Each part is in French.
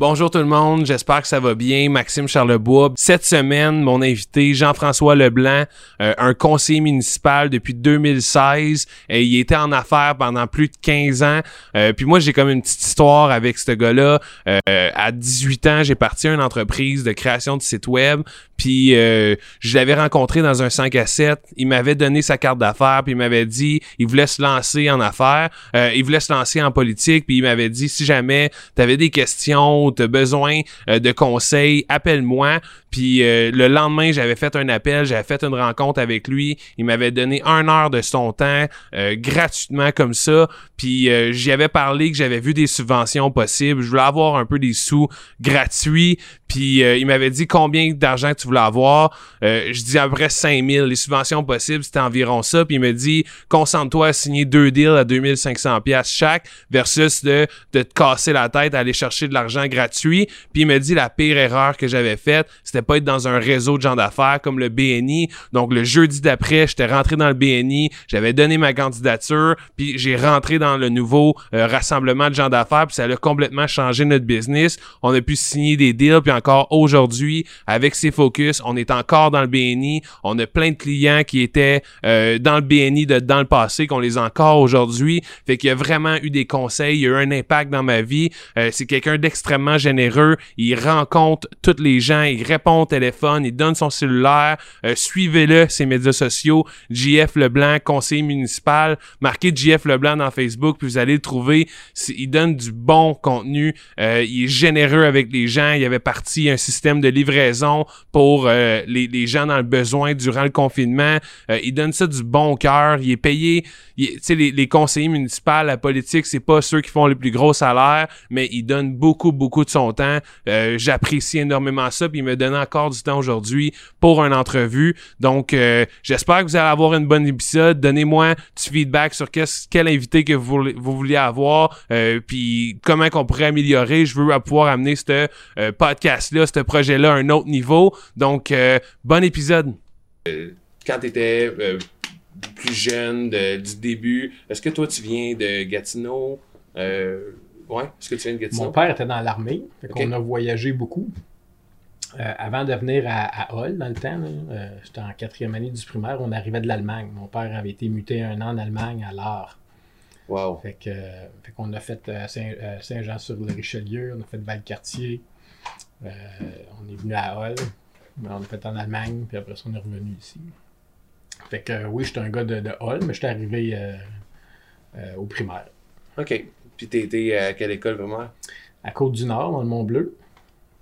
Bonjour tout le monde, j'espère que ça va bien. Maxime Charlebois. Cette semaine, mon invité, Jean-François Leblanc, euh, un conseiller municipal depuis 2016. Et il était en affaires pendant plus de 15 ans. Euh, puis moi, j'ai comme une petite histoire avec ce gars-là. Euh, à 18 ans, j'ai parti à une entreprise de création de site web. Puis je l'avais rencontré dans un 5 à 7. Il m'avait donné sa carte d'affaires, puis il m'avait dit il voulait se lancer en affaires. il voulait se lancer en politique, puis il m'avait dit si jamais tu avais des questions tu as besoin euh, de conseils, appelle-moi. Puis euh, le lendemain, j'avais fait un appel, j'avais fait une rencontre avec lui. Il m'avait donné un heure de son temps euh, gratuitement comme ça. Puis j'y avais parlé que j'avais vu des subventions possibles. Je voulais avoir un peu des sous gratuits. Puis il m'avait dit combien d'argent tu voulais avoir. je dis à peu près 5000. Les subventions possibles, c'était environ ça. Puis il me dit concentre-toi à signer deux deals à 2500 pièces chaque versus de, de te casser la tête à aller chercher de l'argent gratuit. Puis il me dit la pire erreur que j'avais faite, c'était pas être dans un réseau de gens d'affaires comme le BNI. Donc le jeudi d'après, j'étais rentré dans le BNI, j'avais donné ma candidature, puis j'ai rentré dans le nouveau euh, rassemblement de gens d'affaires, puis ça a complètement changé notre business. On a pu signer des deals, puis encore aujourd'hui, avec ces focus, on est encore dans le BNI. On a plein de clients qui étaient euh, dans le BNI de, dans le passé, qu'on les a encore aujourd'hui. Fait qu'il y a vraiment eu des conseils, il y a eu un impact dans ma vie. Euh, c'est quelqu'un d'extrêmement généreux. Il rencontre tous les gens, il répond téléphone, il donne son cellulaire. Euh, suivez-le, ses médias sociaux. JF Leblanc, conseiller municipal. Marquez JF Leblanc dans Facebook, puis vous allez le trouver. Il donne du bon contenu. Euh, il est généreux avec les gens. Il avait parti un système de livraison pour euh, les, gens dans le besoin durant le confinement. il donne ça du bon cœur. Il est payé. Les, conseillers municipaux, la politique, c'est pas ceux qui font les plus gros salaires, mais il donne beaucoup, beaucoup de son temps. J'apprécie énormément ça. Puis il me donne encore du temps aujourd'hui pour une entrevue. Donc, euh, j'espère que vous allez avoir une bonne épisode. Donnez-moi du feedback sur quel invité que vous, vouliez avoir, euh, puis comment qu'on pourrait améliorer. Je veux pouvoir amener ce euh, podcast-là, ce projet-là à un autre niveau. Donc, bon épisode. quand tu étais plus jeune, du début, est-ce que toi, tu viens de Gatineau? Ouais, est-ce que tu viens de Gatineau? Mon père était dans l'armée, on a voyagé beaucoup. Euh, avant de venir à, Hall, dans le temps, euh, j'étais en quatrième année du primaire, on arrivait de l'Allemagne. Mon père avait été muté un an en Allemagne à l'art. Wow. Fait que, qu'on a fait euh, Saint-Jean-sur-le-Richelieu, on a fait Valcartier, on est venu à Hall, on a fait en Allemagne, puis après ça, on est revenu ici. Fait que oui, j'étais un gars de, de Hall, mais j'étais arrivé au primaire. OK. Puis t'étais à quelle école primaire? À Côte-du-Nord, dans le Mont-Bleu.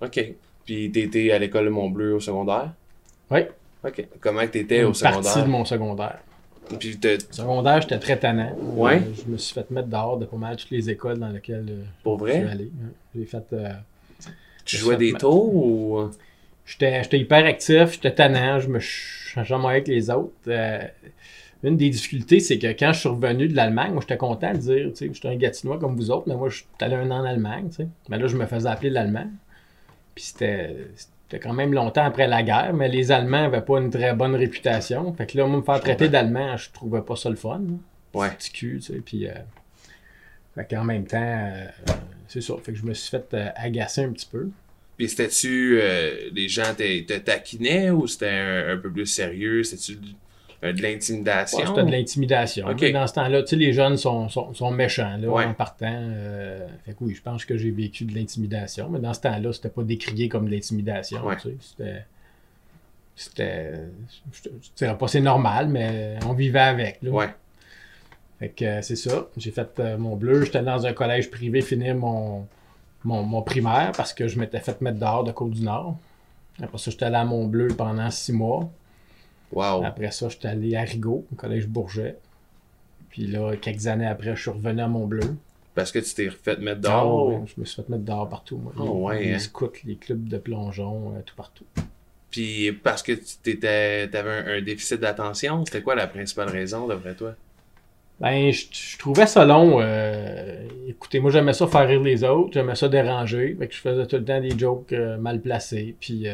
OK. Puis t'étais à l'école Mont-Bleu au secondaire? Oui. OK. Comment t'étais au secondaire? partie de mon secondaire. Puis secondaire, j'étais très tannant. Ouais. je me suis fait mettre dehors de pas mal toutes les écoles dans lesquelles euh, Pour vrai? je suis allé. J'ai fait... Euh, tu jouais des tours ou... J'étais hyper actif, j'étais tannant, je me changeais avec les autres. Euh, une des difficultés, c'est que quand je suis revenu de l'Allemagne, moi, j'étais content de dire, tu sais, j'étais un Gatinois comme vous autres, mais moi, je suis allé un an en Allemagne, tu sais. Mais là, je me faisais appeler l'Allemand. Puis c'était quand même longtemps après la guerre, mais les Allemands n'avaient pas une très bonne réputation. Fait que là, moi, me faire traiter d'Allemand, je trouvais pas ça le fun. Ouais. Petit cul, tu sais. Puis, euh, fait qu'en même temps, euh, c'est ça. Fait que je me suis fait agacer un petit peu. Puis c'était-tu, les gens te, taquinaient ou c'était un, un, peu plus sérieux? C'était-tu euh, de l'intimidation? c'était de l'intimidation. Dans ce temps-là, tu sais, les jeunes sont, sont, méchants là, en partant. Euh, fait que oui, je pense que j'ai vécu de l'intimidation, mais dans ce temps-là, c'était pas décrié comme de l'intimidation. Tu sais, c'était. C'était. Je dirais pas c'est normal, mais on vivait avec. Là. Ouais. Fait que euh, c'est ça. J'ai fait mon bleu. J'étais dans un collège privé finir mon, mon, mon, primaire parce que je m'étais fait mettre dehors de Côte-du-Nord. Après ça, j'étais allé à Mont-Bleu pendant six mois. Après ça, je suis allé à Rigaud, au collège Bourget. Puis là, quelques années après, je suis revenu à Mont-Bleu. Parce que tu t'es fait mettre dehors? Ah je me suis fait mettre dehors partout. Moi. Oh, les, ouais, hein. scouts, les clubs de plongeon, euh, tout partout. Puis parce que tu avais un, déficit d'attention, c'était quoi la principale raison, d'après toi? Ben, je, trouvais ça long. Euh, écoutez, moi, j'aimais ça faire rire les autres, j'aimais ça déranger. Fait que je faisais tout le temps des jokes euh, mal placés. Puis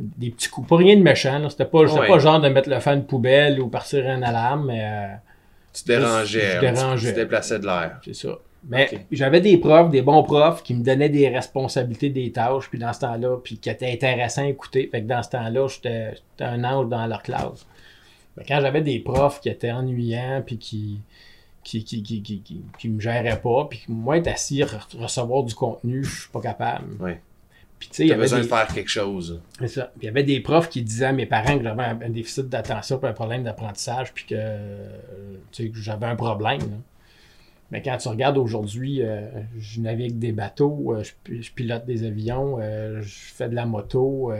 des petits coups. Pas rien de méchant. C'était pas, pas genre de mettre le fan de poubelle ou partir un alarme, mais. Euh, tu dérangeais. Tu, dérangeais. tu déplaçais de l'air. C'est ça. Mais j'avais des profs, des bons profs, qui me donnaient des responsabilités, des tâches, puis dans ce temps-là, puis qui étaient intéressants à écouter. Fait que dans ce temps-là, j'étais j'étais un ange dans leur classe. Mais quand j'avais des profs qui étaient ennuyants, puis qui qui, qui, qui, qui, qui, qui me géraient pas, puis moi, être assis, re- recevoir du contenu, je suis pas capable. Ouais. Puis tu sais, il y avait besoin des... de faire quelque chose. C'est ça. Puis il y avait des profs qui disaient à mes parents que j'avais un, déficit d'attention puis un problème d'apprentissage puis que, tu sais, que j'avais un problème. là. Mais quand tu regardes aujourd'hui, euh, je navigue des bateaux, euh, je pilote des avions, euh, je fais de la moto,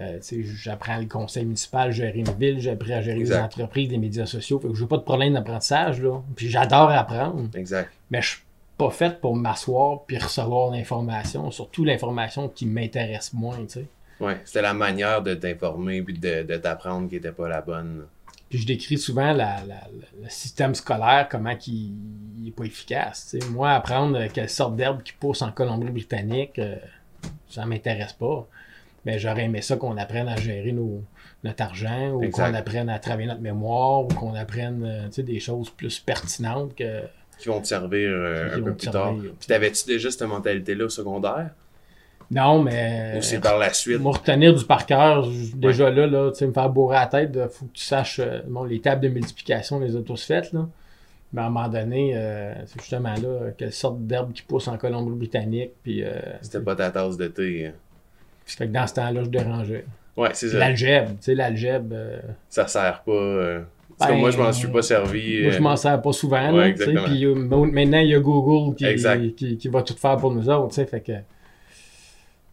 euh, j'apprends le conseil municipal, gérer une ville, j'apprends à gérer Exact. des entreprises, des médias sociaux. Fait que j'ai pas de problème d'apprentissage. là. Puis j'adore apprendre Exact. mais je suis pas fait pour m'asseoir puis recevoir l'information, surtout l'information qui m'intéresse moins, tu sais. Ouais. C'était la manière de t'informer puis de, de t'apprendre qui était pas la bonne. Puis je décris souvent la- la- le système scolaire, comment il n'est pas efficace. Moi, apprendre quelle sorte d'herbe qui pousse en Colombie-Britannique, euh, ça m'intéresse pas. Mais j'aurais aimé ça qu'on apprenne à gérer nos, notre argent, ou qu'on apprenne à travailler notre mémoire, ou qu'on apprenne euh, des choses plus pertinentes que. Qui vont te servir euh, un peu plus tard. Puis t'avais-tu déjà cette mentalité-là au secondaire? Non, mais. Ou c'est par la suite? Moi, retenir du par cœur, déjà là, là tu sais, me faire bourrer la tête, il faut que tu saches, euh, bon, les tables de multiplication, les autos faites, là. Mais à un moment donné, euh, c'est justement là, quelle sorte d'herbe qui pousse en Colombie-Britannique, puis... euh, C'était pas ta tasse de thé. hein. Fait que dans ce temps-là, je dérangeais. Ouais, c'est ça. L'algèbre, tu sais, l'algèbre... euh, Ça sert pas. euh, Ben, moi, je m'en suis pas servi. moi, je euh, m'en sers pas souvent, ouais, là, puis euh, maintenant, il y a Google qui, qui, qui va tout faire pour nous autres, tu sais, fait que...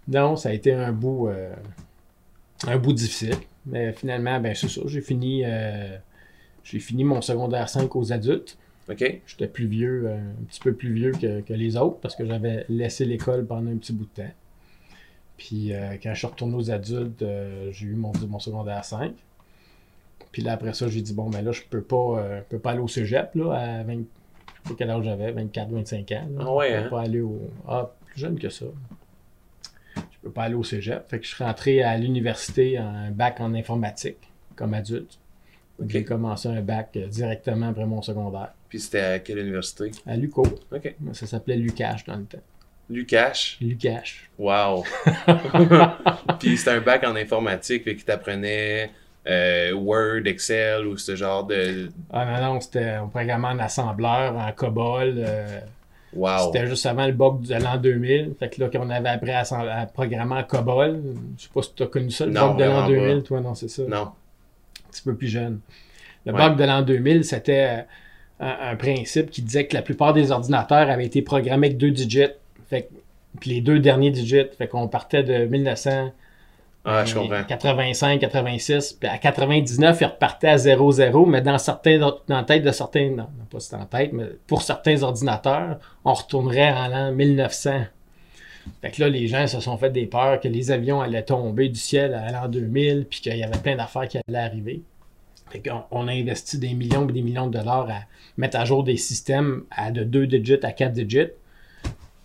Non, ça a été un bout... euh, un bout difficile. Mais finalement, ben c'est ça. J'ai fini, euh, j'ai fini mon secondaire 5 aux adultes. OK. J'étais plus vieux, un petit peu plus vieux que, que les autres parce que j'avais laissé l'école pendant un petit bout de temps. Puis euh, quand je suis retourné aux adultes, euh, j'ai eu mon, mon secondaire 5. Puis là, après ça, j'ai dit, bon, ben là, je peux pas, euh, je peux pas aller au cégep, là, à 20, je sais pas quel âge j'avais, 24, 25 ans. là. Ah ouais, Je hein? peux pas aller au, ah, plus jeune que ça. Je peux pas aller au cégep. Fait que je suis rentré à l'université en un bac en informatique, comme adulte. J'ai commencé un bac directement après mon secondaire. Puis c'était à quelle université? À Luco. OK. Ça s'appelait Lucash dans le temps. Lucash. Lucash. Wow. Puis c'était un bac en informatique qui t'apprenait euh, Word, Excel ou ce genre de. Ah non, non, c'était un programme en assembleur, en COBOL. euh, Wow. C'était juste avant le bug de l'an 2000. Fait que là, qu'on avait appris à, programmer en COBOL. Je sais pas si tu as connu ça, le Non, bug de l'an vraiment 2000. Toi, non, c'est ça. Non. un petit peu plus jeune. Le Ouais. bug de l'an 2000, c'était euh, un, un principe qui disait que la plupart des ordinateurs avaient été programmés avec deux digits. Fait puis les deux derniers digits. Fait qu'on partait de 1985, Ah, je comprends. 86, puis à 99, ils repartaient à 0-0, mais dans certains dans la tête de certains, non, non, pas c'est en tête, mais pour certains ordinateurs, on retournerait en l'an 1900. Fait que là, les gens se sont fait des peurs que les avions allaient tomber du ciel à l'an 2000, puis qu'il y avait plein d'affaires qui allaient arriver. Fait qu'on on a investi des millions et des millions de dollars à mettre à jour des systèmes à de 2 digits à 4 digits,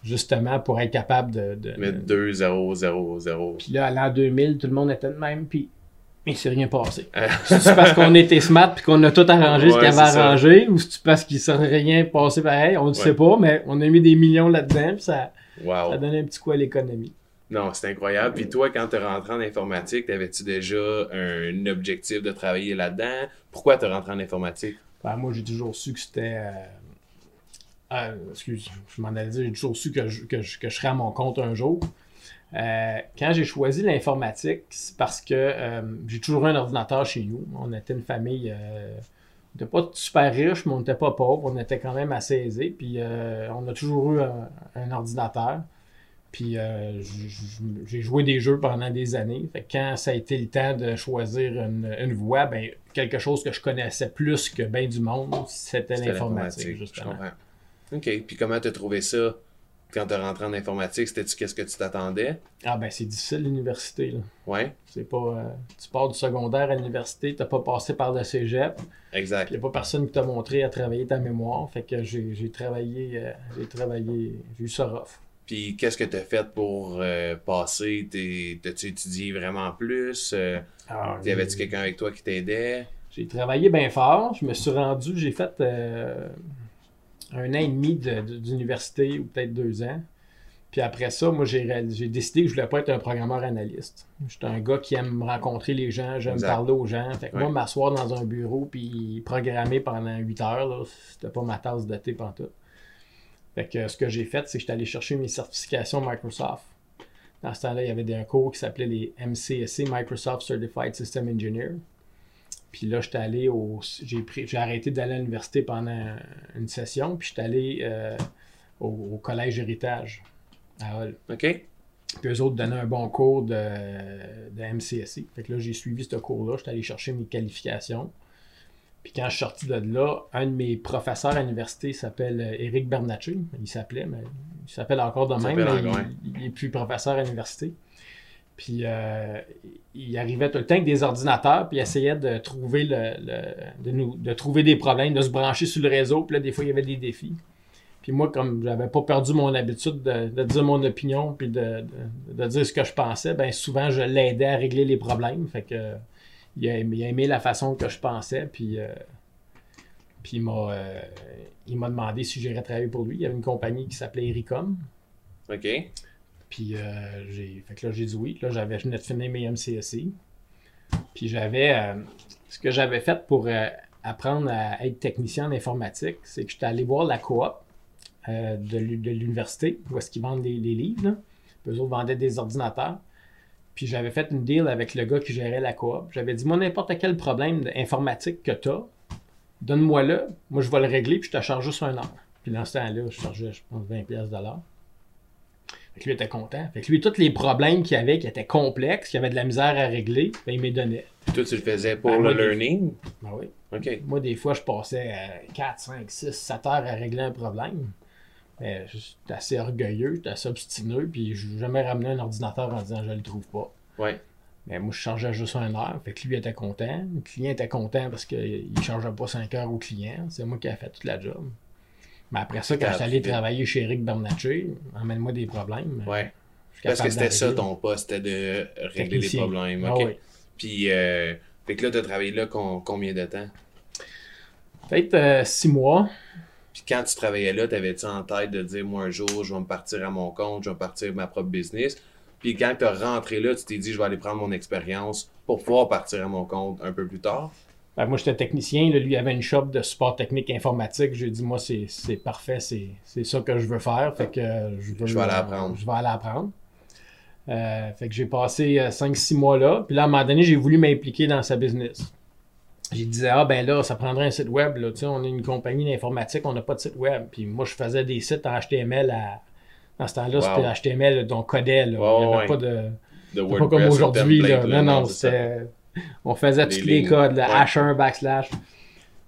justement pour être capable de... de- Mettre 2, 0, 0, 0. puis là, à l'an 2000, tout le monde était de même, puis il s'est rien passé. Euh, C'est parce qu'on était smart puis qu'on a tout arrangé ce qu'il y avait ça. arrangé, ou c'est parce qu'il ne s'est rien passé pareil, on ne sait pas, mais on a mis des millions là-dedans, puis ça, wow. ça a donné un petit coup à l'économie. Non, c'est incroyable. Puis toi, quand t'es rentré en informatique, t'avais-tu déjà un objectif de travailler là-dedans? Pourquoi t'es rentré en informatique? Ben, moi, j'ai toujours su que c'était. euh, euh, excuse, je m'en allais dire, j'ai toujours su que je, que, je, que je serais à mon compte un jour. Euh, quand j'ai choisi l'informatique, c'est parce que euh, j'ai toujours eu un ordinateur chez nous. On était une famille. euh, on n'était pas super riche, mais on n'était pas pauvre. On était quand même assez aisés. Puis on a toujours eu un, un ordinateur. Puis euh, j'ai joué des jeux pendant des années. Fait que quand ça a été le temps de choisir une, une voie, ben, quelque chose que je connaissais plus que bien du monde, c'était l'informatique, justement. OK. Puis comment t'as trouvé ça? Quand t'es rentré en informatique? C'était-tu qu'est-ce que tu t'attendais? Ah ben c'est difficile l'université. là. Ouais, C'est pas. euh, tu pars du secondaire à l'université, t'as pas passé par le cégep. exact. Il n'y a pas personne qui t'a montré à travailler ta mémoire. Fait que j'ai j'ai travaillé. euh, j'ai travaillé. J'ai eu ça rough. Puis qu'est-ce que t'as fait pour euh, passer? T'es- T'as-tu étudié vraiment plus? Euh, Alors, y avait-tu j'ai- quelqu'un avec toi qui t'aidait? J'ai travaillé bien fort. Je me suis rendu, j'ai fait. euh, un an et demi de- de- d'université ou peut-être deux ans. Puis après ça, moi, j'ai décidé que je voulais pas être un programmeur analyste. J'étais un gars qui aime rencontrer les gens, j'aime parler aux gens. Fait que moi, m'asseoir dans un bureau puis programmer pendant 8 heures, c'était pas ma tasse de thé pantoute. Fait que ce que j'ai fait, c'est que j'étais allé chercher mes certifications Microsoft. Dans ce temps-là, il y avait un cours qui s'appelait les MCSC, Microsoft Certified System Engineer. Puis là, j'étais allé au. J'ai pris, j'ai arrêté d'aller à l'université pendant une session, puis j'étais allé euh, au, au collège Héritage à Hull. OK. Puis eux autres donnaient un bon cours de, de MCSI. Fait que là, j'ai suivi ce cours-là. J'étais allé chercher mes qualifications. Puis quand je suis sorti de là, un de mes professeurs à l'université s'appelle euh, Éric Bernatchez. Il s'appelait, mais il s'appelle encore de Il même. encore, il est plus professeur à l'université. Puis euh, il arrivait tout le temps avec des ordinateurs, puis il essayait de trouver le, de, nous, de trouver des problèmes, de se brancher sur le réseau. Puis là, des fois, il y avait des défis. Puis moi, comme j'avais pas perdu mon habitude de, dire mon opinion puis de, de- dire ce que je pensais, ben souvent je l'aidais à régler les problèmes. Fait que il a, aimé, la façon que je pensais, puis, euh, puis il m'a euh, il m'a demandé si j'irais travailler pour lui. Il y avait une compagnie qui s'appelait Ericom. OK. Puis euh, j'ai fait que là j'ai dit oui. Là j'avais venais de finir mes MCSI. Puis j'avais euh, ce que j'avais fait pour euh, apprendre à être technicien en informatique, c'est que j'étais allé voir la coop de l'u- de l'université où est-ce qu'ils vendent les, livres. Là. Eux autres vendaient des ordinateurs. Puis j'avais fait une deal avec le gars qui gérait la coop. J'avais dit moi n'importe quel problème informatique que tu as, donne-moi-le, moi je vais le régler puis je te charge juste un heure. Puis dans ce temps-là, je chargeais je pense 20 pièces de l'heure. Fait que lui était content. Fait que lui, tous les problèmes qu'il avait, qui étaient complexes, qui avait de la misère à régler, ben, il me donnait. Puis toi, tu le faisais pour Ah, le moi, des- learning? Ben oui. OK. Moi, des fois, je passais euh, 4, 5, 6, 7 heures à régler un problème. Mais j'étais assez orgueilleux, j'étais assez obstineux, puis je n'ai jamais ramené un ordinateur en disant je le trouve pas. Ouais. Mais moi, je chargeais juste un heure. Fait que lui était content. Le client était content parce qu'il ne chargeait pas 5 heures au client. C'est moi qui ai fait toute la job. Mais après ça, quand je suis allé travailler chez Eric Bernatchez, emmène-moi des problèmes. Ouais. Parce que c'était ça ton poste, c'était de régler les problèmes. Ah OK. oui. Puis, euh, fait que là, tu as travaillé là con- combien de temps? Peut-être euh, six mois. Puis quand tu travaillais là, t'avais-tu en tête de dire, moi, un jour, je vais me partir à mon compte, je vais partir ma propre business? Puis quand tu as rentré là, tu t'es dit, je vais aller prendre mon expérience pour pouvoir partir à mon compte un peu plus tard? Ben, moi, j'étais technicien. là, lui, il avait une shop de support technique informatique. J'ai dit, moi, c'est parfait. C'est ça que je veux faire. Fait que euh, je, veux, Je vais aller euh, apprendre. Je vais aller apprendre. Euh, fait que j'ai passé 5-6 mois là. Puis là, à un moment donné, j'ai voulu m'impliquer dans sa business. J'ai disais, ah ben là, ça prendrait un site web. Là. Tu sais, on est une compagnie d'informatique, on n'a pas de site web. Puis moi, je faisais des sites en HTML à. Dans ce temps-là, Wow. c'était HTML, donc codait. Là. Il n'y avait ouais. pas de. De C'est WordPress pas comme ou aujourd'hui. Non, non, c'était. On faisait Les tous les lignes. codes, le Ouais. H1 backslash.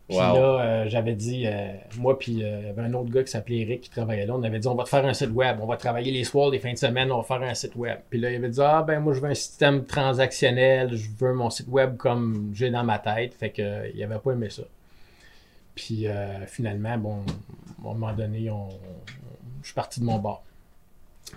Puis Wow. là, euh, j'avais dit, euh, moi, puis euh, il y avait un autre gars qui s'appelait Eric qui travaillait là. On avait dit, on va te faire un site web. On va travailler les soirs, les fins de semaine, on va faire un site web. Puis là, il avait dit, ah, ben, moi, je veux un système transactionnel. Je veux mon site web comme j'ai dans ma tête. Fait que, il avait pas aimé ça. Puis finalement, bon, à un moment donné, on, je suis parti de mon bord.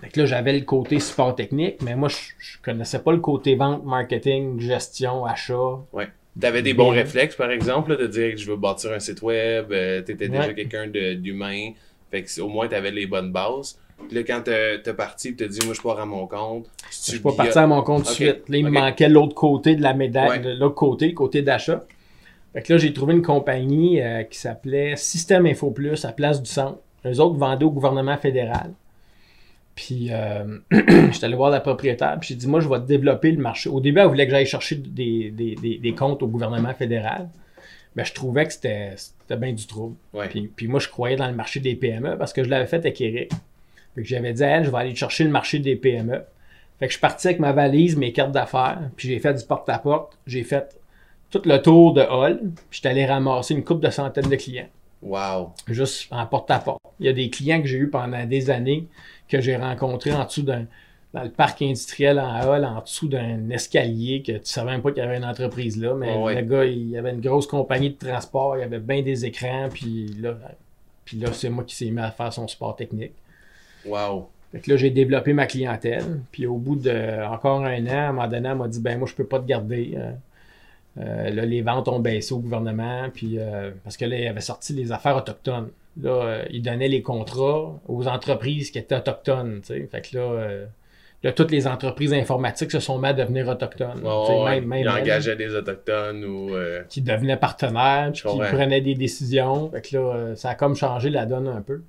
Fait que là, j'avais le côté support technique, mais moi, je, je connaissais pas le côté vente, marketing, gestion, achat. Ouais. T'avais des bons Bien. réflexes, par exemple, là, de dire que je veux bâtir un site web, euh, t'étais déjà Ouais. quelqu'un de- d'humain, fait que au moins t'avais les bonnes bases. Puis là, quand t'es parti, pis t'as dit, moi, je pars à mon compte. Je tu suis pas parti à mon compte tout de suite. Là, il me manquait l'autre côté de la médaille, Ouais. l'autre côté, le côté d'achat. Fait que là, j'ai trouvé une compagnie euh, qui s'appelait Système Info Plus à Place du Centre. Eux autres vendaient au gouvernement fédéral. Puis, euh, j'étais allé voir la propriétaire, puis j'ai dit, moi, je vais développer le marché. Au début, elle voulait que j'aille chercher des, des- des- des comptes au gouvernement fédéral. Mais je trouvais que c'était bien du trouble. Ouais. Puis, puis moi, je croyais dans le marché des PME parce que je l'avais fait avec Eric. Fait que j'avais dit à elle, je vais aller chercher le marché des PME. Fait que je suis parti avec ma valise, mes cartes d'affaires, puis j'ai fait du porte-à-porte. J'ai fait tout le tour de Hall, puis j'étais allé ramasser une coupe de centaines de clients, Wow. juste en porte-à-porte. Il y a des clients que j'ai eu pendant des années que j'ai rencontrés en dessous d'un dans le parc industriel en Hall, en dessous d'un escalier que tu savais même pas qu'il y avait une entreprise là, mais ouais. le gars, il y avait une grosse compagnie de transport, il y avait bien des écrans, puis là, puis là c'est moi qui s'est mis à faire son support technique. Wow. Fait que là, j'ai développé ma clientèle. Puis au bout de encore un an, à un moment donné, elle m'a dit ben moi, je peux pas te garder. Euh, euh, là, les ventes ont baissé au gouvernement. Puis euh, parce que là, il avait sorti les affaires autochtones. Là, euh, ils donnaient les contrats aux entreprises qui étaient autochtones. Fait que là, euh, là, toutes les entreprises informatiques se sont mis à devenir autochtones. Même- même il elles, engageait des autochtones ou euh, qui devenaient partenaires, qui prenaient des décisions. Fait que là, ça a comme changé la donne un peu.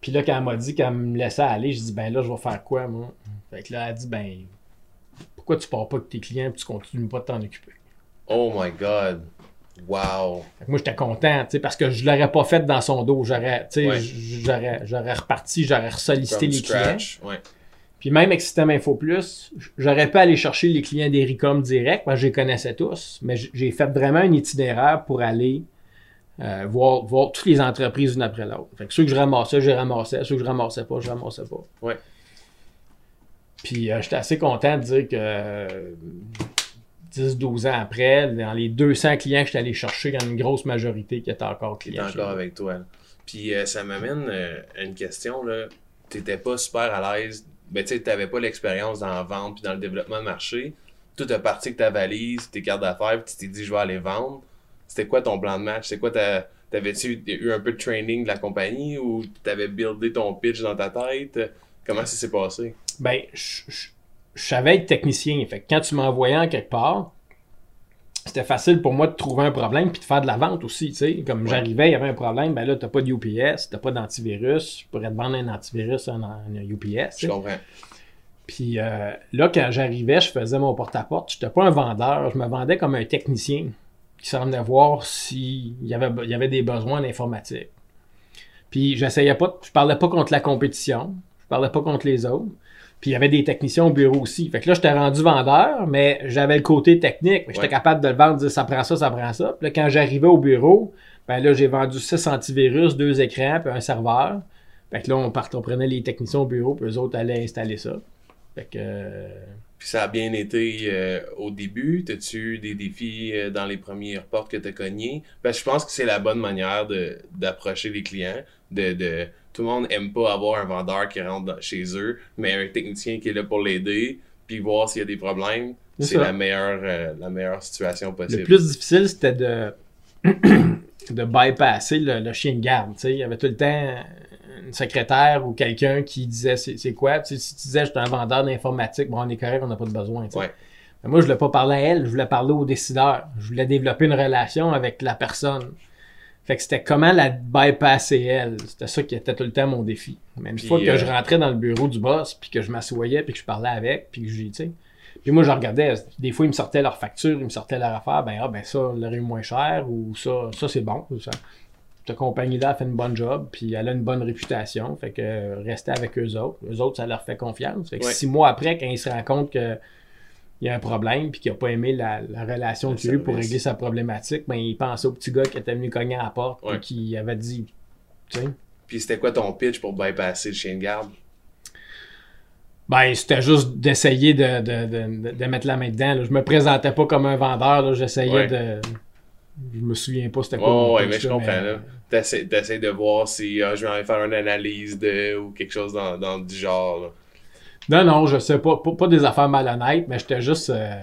Puis là, quand elle m'a dit qu'elle me laissait aller, je dis ben là, je vais faire quoi, moi? Fait que là, elle a dit ben pourquoi tu pars pas avec tes clients et tu continues pas de t'en occuper? Oh my god. Wow. Moi, j'étais content, parce que je l'aurais pas fait dans son dos. J'aurais, Ouais. reparti, j'aurais sollicité les clients. Ouais. Puis même avec Système Info Plus, j'aurais pu aller chercher les clients d'Ericom direct, parce que je les connaissais tous, mais j'ai fait vraiment un itinéraire pour aller euh, voir, voir toutes les entreprises une après l'autre. Fait que ceux que je ramassais, je les ramassais. Ceux que je ramassais pas, je ramassais pas. Ouais. Puis euh, j'étais assez content de dire que euh, 10-12 ans après, dans les 200 clients que j'étais allé chercher, il y en a une grosse majorité qui étaient encore Qui est clients. chez encore avec toi. Puis euh, ça m'amène euh, à une question. là. T'étais pas super à l'aise. Ben, tu sais, t'avais pas l'expérience dans la vente puis dans le développement de marché. Tout est parti avec ta valise, tes cartes d'affaires, puis tu t'es dit, je vais aller vendre. C'était quoi ton plan de match? C'est quoi ta. T'avais-tu eu un peu de training de la compagnie ou t'avais buildé ton pitch dans ta tête? Comment ça s'est passé? Ben, je, je- je savais être technicien. Fait que quand tu m'envoyais en quelque part, c'était facile pour moi de trouver un problème puis de faire de la vente aussi. Comme Ouais. j'arrivais, il y avait un problème, ben là, t'as pas de UPS, t'as pas d'antivirus. Je pourrais te vendre un antivirus, un, un UPS. Je comprends. Puis euh, là, quand j'arrivais, je faisais mon porte-à-porte. Je n'étais pas un vendeur, je me vendais comme un technicien qui s'en venait voir s'il y avait, il y avait des besoins en informatique. Puis j'essayais pas, je parlais pas contre la compétition, je parlais pas contre les autres. Puis il y avait des techniciens au bureau aussi. Fait que là, j'étais rendu vendeur, mais j'avais le côté technique. Que J'étais Ouais. capable de le vendre, de dire ça prend ça, ça prend ça. Puis là, quand j'arrivais au bureau, ben là, j'ai vendu 6 antivirus, deux écrans, puis un serveur. Fait que là, on, part, on prenait les techniciens au bureau, puis eux autres allaient installer ça. Fait que. euh, Puis ça a bien été euh, au début. T'as-tu eu des défis euh, dans les premières portes que t'as cognées? Parce que je pense que c'est la bonne manière d'approcher les clients. De, de, tout le monde aime pas avoir un vendeur qui rentre dans- chez eux, mais un technicien qui est là pour l'aider, puis voir s'il y a des problèmes. C'est la meilleure, euh, la meilleure situation possible. Le plus difficile, c'était de, de bypasser le, le chien de garde. Il y avait tout le temps une secrétaire ou quelqu'un qui disait c'est quoi. Si tu disais je suis un vendeur d'informatique, bon, on est correct, on n'a pas de besoin. Ouais. Mais moi, je voulais pas parler à elle, je voulais parler au décideur. Je voulais développer une relation avec la personne. Fait que c'était comment la bypasser elle? C'était ça qui était tout le temps mon défi. Mais une Puis, fois que euh, je rentrais dans le bureau du boss, puis que je m'assoyais, puis que je parlais avec, puis que j'ai, tu sais. Puis moi, je regardais, des fois, ils me sortaient leur facture, ils me sortaient leur affaire, ben, ah, ben ça, leur est moins cher, ou ça, ça c'est bon. Ça. Cette compagnie-là a fait une bonne job, puis elle a une bonne réputation, fait que euh, rester avec eux autres. Eux autres, ça leur fait confiance. Fait que Ouais. six mois après, quand ils se rendent compte que il y a un problème puis qu'il n'a pas aimé la, la relation qu'il a eu pour régler sa problématique, ben, il pensait au petit gars qui était venu cogner à la porte Ouais. et qui avait dit, tu sais, Puis c'était quoi ton pitch pour bypasser le chien de garde? Ben, c'était juste d'essayer de, de, de, de mettre la main dedans. là. Je me présentais pas comme un vendeur. là. J'essayais Ouais. de. Je me souviens pas c'était quoi. Oh, ouais, pitch, mais je là, comprends, t'essaies de voir si ah, je vais aller faire une analyse de ou quelque chose dans, dans du genre. là. Non, non, je sais pas. Pas, pas des affaires malhonnêtes, mais j'étais juste. euh,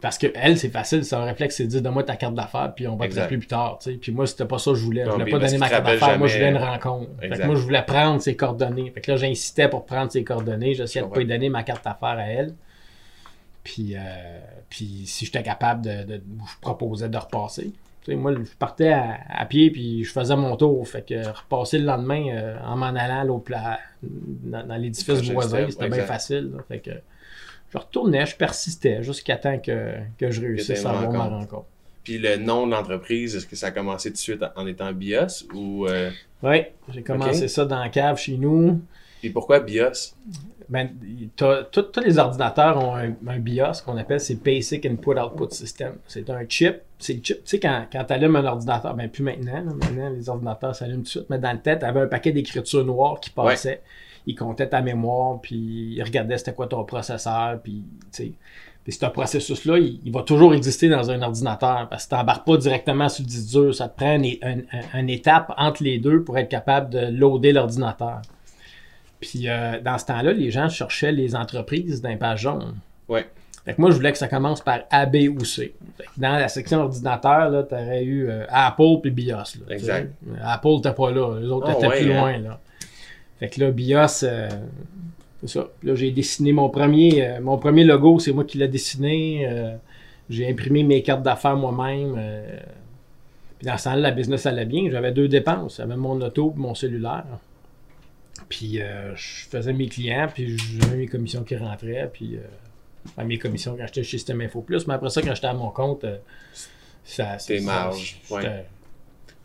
Parce que elle, c'est facile, son réflexe, c'est de dire donne-moi ta carte d'affaires, puis on va te rappeler plus tard. Puis moi, c'était pas ça que je voulais. Je voulais pas donner ma carte d'affaires. Moi, je voulais une rencontre. Fait que moi, je voulais prendre ses coordonnées. Fait que là, j'incitais pour prendre ses coordonnées. J'essayais de Je pas lui donner ma carte d'affaires à elle. Puis, euh, puis si j'étais capable de, de- Je proposais de repasser. Moi, je partais à, à pied, puis je faisais mon tour. Fait que repasser le lendemain euh, en m'en allant pla- dans, dans l'édifice voisin, c'était bien facile. là. Fait que je retournais, je persistais jusqu'à temps que, que je réussisse à avoir ma rencontre. Puis le nom de l'entreprise, est-ce que ça a commencé tout de suite en étant BIOS ou. euh, Oui, j'ai commencé ça dans la cave chez nous. Puis pourquoi BIOS? Ben, tous les ordinateurs ont un, un BIOS qu'on appelle c'est Basic Input Output System. C'est un chip. C'est le chip. Tu sais, quand, quand tu allumes un ordinateur, ben plus maintenant, là, maintenant les ordinateurs s'allument tout de suite, mais dans le tête, tu avais un paquet d'écriture noire qui passait. Il comptait ta mémoire, puis il regardait c'était quoi ton processeur, puis tu sais. Puis ce processus-là, il, il va toujours exister dans un ordinateur parce que tu n'embarques pas directement sur le disque dur. Ça te prend une, un- un- une étape entre les deux pour être capable de loader l'ordinateur. Puis euh, dans ce temps-là, les gens cherchaient les entreprises d'un page jaune. Ouais. Fait que moi, je voulais que ça commence par A, B ou C. Fait que dans la section ordinateur, là, t'aurais eu euh, Apple puis BIOS. là. Exact. Apple, t'es pas là. Les autres Ah étaient ouais, plus hein. loin, là. Fait que là, BIOS, euh, c'est ça. Là, j'ai dessiné mon premier, euh, mon premier logo, c'est moi qui l'ai dessiné. euh, j'ai imprimé mes cartes d'affaires moi-même. euh, puis dans ce temps-là, la business allait bien. J'avais deux dépenses. J'avais mon auto et mon cellulaire. Puis euh, je faisais mes clients, puis j'avais mes commissions qui rentraient, puis euh, enfin, mes commissions quand j'étais chez System Info Plus. Mais après ça, quand j'étais à mon compte, euh, ça, Tes ça- marges, ouais.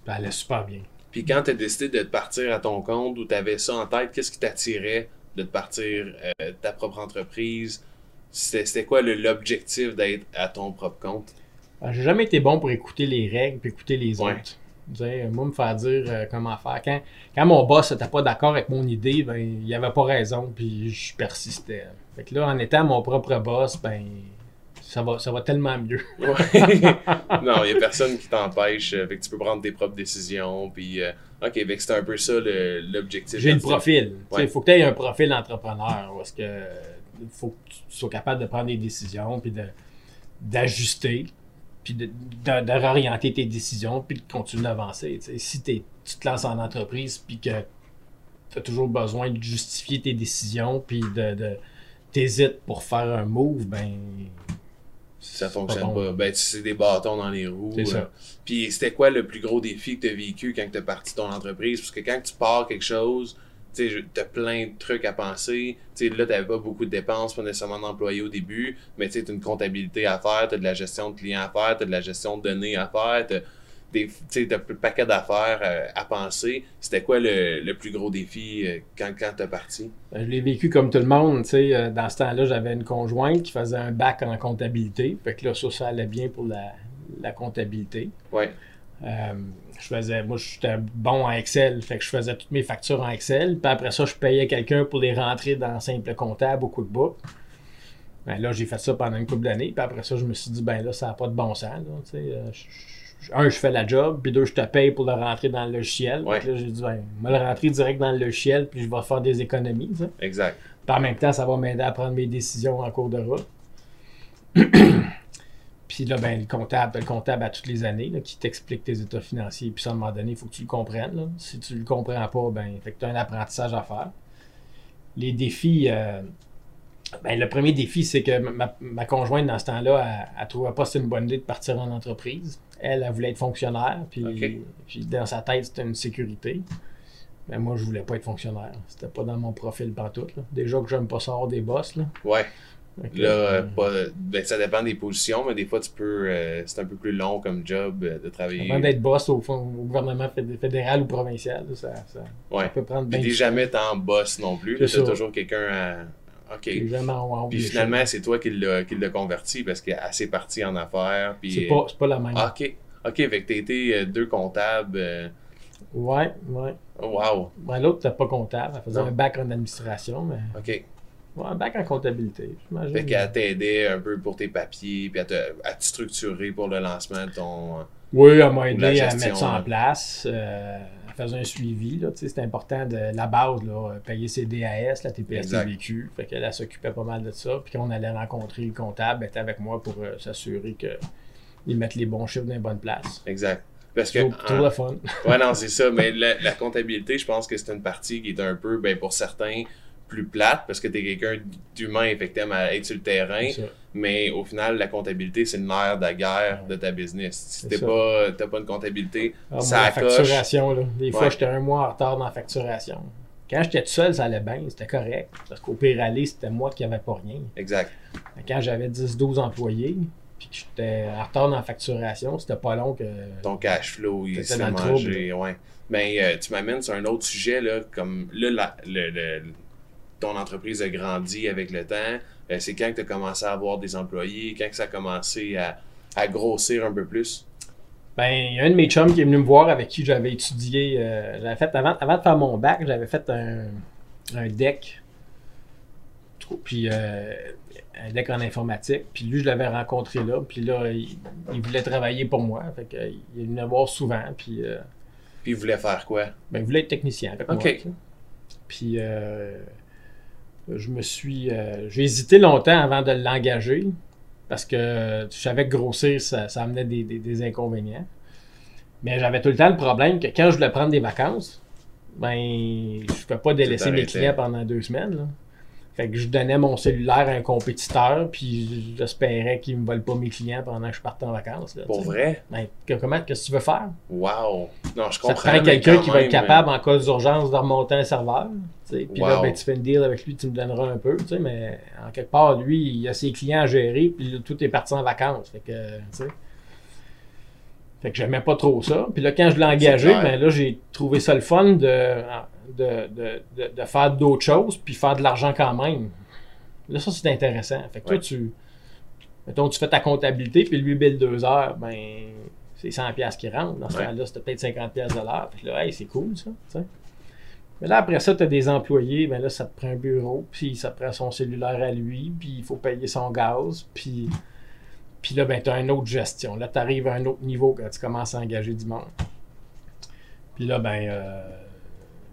ça allait super bien. Puis quand tu as décidé de te partir à ton compte ou tu avais ça en tête, qu'est-ce qui t'attirait de te partir euh, ta propre entreprise? C'était quoi l'objectif d'être à ton propre compte? Alors, J'ai jamais été bon pour écouter les règles puis écouter les Ouais. autres. Tu sais, moi, me faire dire euh, comment faire. Quand, quand mon boss n'était pas d'accord avec mon idée, ben, il avait pas raison, puis je persistais. Fait que là, en étant mon propre boss, ben, ça va, ça va tellement mieux. Non, il n'y a personne qui t'empêche. euh, Fait que tu peux prendre tes propres décisions. Puis, euh, OK, fait que c'était un peu ça le- l'objectif. J'ai le profil. Il Ouais. faut que tu aies un profil d'entrepreneur parce que faut que tu sois capable de prendre des décisions, puis de- d'ajuster, puis de, de, de réorienter tes décisions, puis de continuer d'avancer. Si t'es- tu te lances en entreprise, puis que tu as toujours besoin de justifier tes décisions, puis de, de t'hésites pour faire un move, ben. Ça fonctionne bon. pas. Ben, tu sais, des bâtons dans les roues. C'est ça. euh. Puis c'était quoi le plus gros défi que tu as vécu quand tu as parti ton entreprise? Parce que quand tu pars quelque chose, tu sais, t'as plein de trucs à penser. Tu sais, là, t'avais pas beaucoup de dépenses, pas nécessairement d'employés au début, mais tu sais, t'as une comptabilité à faire, t'as de la gestion de clients à faire, t'as de la gestion de données à faire, des, tu un paquet d'affaires euh, à penser. C'était quoi le, le plus gros défi euh, quand, quand t'as parti? Ben, Je l'ai vécu comme tout le monde. tu sais. Euh, Dans ce temps-là, j'avais une conjointe qui faisait un bac en comptabilité. Fait que là, ça, ça allait bien pour la, la comptabilité. Ouais, Euh, je faisais, moi, j'étais bon en Excel. Fait que je faisais toutes mes factures en Excel. Puis après ça, je payais quelqu'un pour les rentrer dans Simple Comptable au QuickBook. Ben là, j'ai fait ça pendant une couple d'années. Puis après ça, je me suis dit, ben là, ça n'a pas de bon sens. là, tu. Euh, je- je- un, je fais la job. Puis deux, je te paye pour le rentrer dans le logiciel. Ouais. Là, j'ai dit, ben, je vais le rentrer direct dans le logiciel. Puis je vais faire des économies. exact. Puis en même temps, ça va m'aider à prendre mes décisions en cours de route. Puis là, ben, le comptable, le comptable à toutes les années là, qui t'explique tes états financiers. Puis ça, à un moment donné, il faut que tu le comprennes. là. Si tu le comprends pas, ben, fait que tu as un apprentissage à faire. Les défis, euh, ben, le premier défi, c'est que ma, ma conjointe, dans ce temps-là, elle, elle trouvait pas que c'était une bonne idée de partir en entreprise. Elle, elle voulait être fonctionnaire. Puis, puis dans sa tête, c'était une sécurité. Mais moi, je voulais pas être fonctionnaire. C'était pas dans mon profil pantoute. Là. Déjà que j'aime pas ça hors des boss. Là. Ouais. Là, euh, euh, pas, ben, ça dépend des positions, mais des fois, tu peux. euh, c'est un peu plus long comme job euh, de travailler. avant d'être boss au, fond- au gouvernement féd- fédéral ou provincial, là, ça, ça, Ouais. ça peut prendre bien jamais en boss non plus. C'est Tu toujours quelqu'un à. OK. En Puis finalement, c'est toi qui l'as converti parce qu'elle s'est partie en affaires. Puis, c'est pas, pas la même. Ah, OK. OK, fait que t'as été euh, deux comptables. euh, Ouais, ouais. wow. Ben, L'autre, t'es pas comptable. Elle faisait Non. un bac en administration, mais OK. ouais, un bac en comptabilité, j'imagine. Fait qu'elle t'aidait un peu pour tes papiers, puis à te, structurer pour le lancement de ton. Oui, elle m'a aidé à mettre ça en hein. place. Euh, faisait un suivi. C'est important de la base, là, payer ses DAS, la TPS. TVQ. Fait qu'elle elle s'occupait pas mal de ça. Puis quand on allait rencontrer le comptable, elle était avec moi pour euh, s'assurer qu'ils mettent les bons chiffres dans les bonnes places. Exact. Parce que. En- le fun. Ouais, non, c'est ça. Mais la, la comptabilité, je pense que c'est une partie qui est un peu, ben, pour certains, plus plate parce que tu es quelqu'un d'humain, fait que t'aimes à être sur le terrain. Mais au final, la comptabilité, c'est le nerf de la guerre de ta business. Si t'es pas, t'as pas une comptabilité, Ah, moi, ça la accroche. facturation, là. Des fois, j'étais un mois en retard dans la facturation. Quand j'étais tout seul, ça allait bien, c'était correct. Parce qu'au pire aller, c'était moi qui n'avais pas rien. Exact. Mais quand j'avais 10-12 employés, puis que j'étais en retard dans la facturation, c'était pas long que. Ton cash flow, il T'étais se fait dans le manger. Ouais. Mais euh, tu m'amènes sur un autre sujet, là, comme là, la- le, le- ton entreprise a grandi avec le temps. Euh, c'est quand que tu as commencé à avoir des employés, quand que ça a commencé à, à grossir un peu plus? Ben, il y a un de mes chums qui est venu me voir avec qui j'avais étudié. euh, j'avais fait, avant, avant de faire mon bac, j'avais fait un, un deck. Puis euh, un deck en informatique. Puis lui, je l'avais rencontré là. Puis là, il, il voulait travailler pour moi. Fait que, il venait me voir souvent. Puis euh, Puis il voulait faire quoi? ben, il voulait être technicien avec Ok. moi. Puis je me suis. euh, j'ai hésité longtemps avant de l'engager parce que je savais que grossir, ça, ça amenait des, des- des inconvénients. Mais j'avais tout le temps le problème que quand je voulais prendre des vacances, ben, je ne peux pas délaisser mes clients pendant deux semaines. là. Fait que je donnais mon cellulaire à un compétiteur, puis j'espérais qu'il ne me vole pas mes clients pendant que je partais en vacances. là, Pour vrai? Ben, que- comment, qu'est-ce que tu veux faire? Wow. Non, je Ça comprends. te prend quelqu'un qui va être capable, en cas d'urgence, de remonter un serveur. Puis là, ben, tu fais une deal avec lui, tu me donneras un peu. Mais en quelque part, lui, il a ses clients à gérer, puis là, tout est parti en vacances. Fait que. Fait que j'aimais pas trop ça. Puis là, quand je l'ai engagé, ben là, j'ai trouvé ça le fun de, de, de, de, de faire d'autres choses, puis faire de l'argent quand même. Là, ça, c'est intéressant. Fait que toi, tu. Mettons, tu fais ta comptabilité, puis lui, bill deux heures, ben, c'est 100$ piastres qui rentrent. Dans ce Ouais. temps-là, c'était peut-être 50$ piastres de l'heure. Fait que là, hey, c'est cool, ça. Mais là, après ça, tu as des employés, ben là, ça te prend un bureau, puis ça te prend son cellulaire à lui, puis il faut payer son gaz, puis. Puis là, ben, tu as une autre gestion. Là, tu arrives à un autre niveau quand tu commences à engager du monde. Puis là, ben, euh,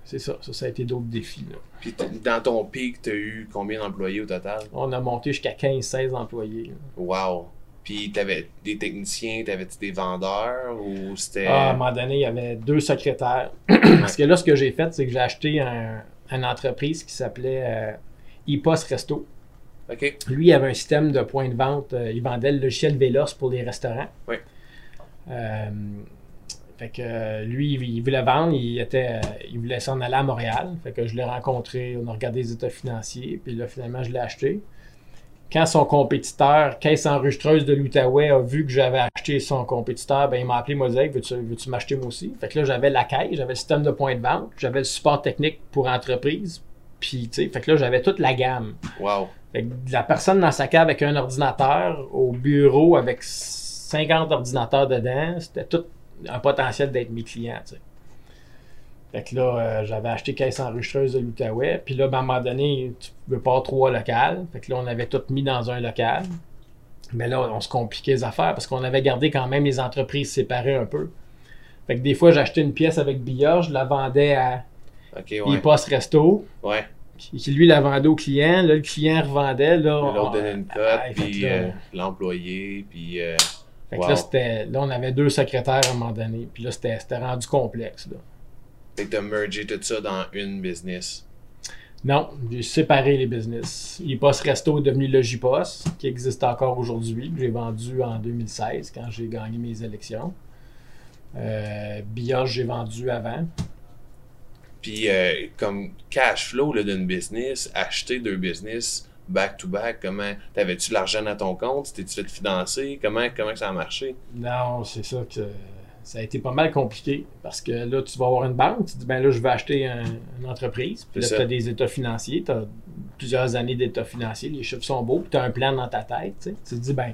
c'est ça. Ça, ça a été d'autres défis. là. Puis dans ton pic, t'as eu combien d'employés au total? On a monté jusqu'à 15-16 employés. là. Wow. Puis t'avais des techniciens, t'avais-tu des vendeurs ou c'était. Ah, à un moment donné, il y avait deux secrétaires. Parce que là, ce que j'ai fait, c'est que j'ai acheté un- une entreprise qui s'appelait euh, ePOS Resto. Ok. Lui, il avait un système de points de vente. euh, il vendait le logiciel Velos pour les restaurants. Oui. Euh, fait que euh, lui, il, il voulait vendre, il, était, euh, il voulait s'en aller à Montréal. Fait que je l'ai rencontré, on a regardé les états financiers, puis là, finalement, je l'ai acheté. Quand son compétiteur, Caisse enregistreuse de l'Outaouais, a vu que j'avais acheté son compétiteur, ben, il m'a appelé, il m'a dit veux-tu, m'acheter moi aussi? Fait que là, j'avais la caisse, j'avais le système de points de vente, j'avais le support technique pour entreprise, puis, tu sais, fait que là, j'avais toute la gamme. Wow. Fait que la personne dans sa cave avec un ordinateur au bureau avec 50 ordinateurs dedans, c'était tout un potentiel d'être mes clients. Fait que là, euh, j'avais acheté caisse enregistreuse de l'Outaouais. Puis là, ben, à un moment donné, tu veux pas avoir trois locales. Fait que là, on avait tout mis dans un local. Mais là, on se compliquait les affaires parce qu'on avait gardé quand même les entreprises séparées un peu. Fait que des fois, j'achetais une pièce avec billard, je la vendais à Ok, ouais. Resto Ouais. qui, lui la vendait au client. Là, le client revendait. Là, on- donnait une cote, Ah, puis euh, l'employé, puis. euh, Fait que Wow. là, c'était, là, on avait deux secrétaires à un moment donné. Puis là, c'était, c'était rendu complexe. Là. Fait que t'as mergé tout ça dans une business. Non, j'ai séparé les business. EPOS Resto est devenu Logipos, qui existe encore aujourd'hui, que j'ai vendu en 2016 quand j'ai gagné mes élections. Euh, Bioche, j'ai vendu avant. Puis, euh, comme cash flow là, d'une business, acheter deux business back-to-back, comment. T'avais-tu l'argent dans ton compte? T'es-tu fait financer? Comment, comment ça a marché? Non, c'est ça que ça a été pas mal compliqué parce que là, tu vas avoir une banque, tu dis, ben là, je vais acheter un- une entreprise. Puis là, tu as des états financiers, tu as plusieurs années d'états financiers, les chiffres sont beaux, puis tu as un plan dans ta tête. Tu te dis, ben,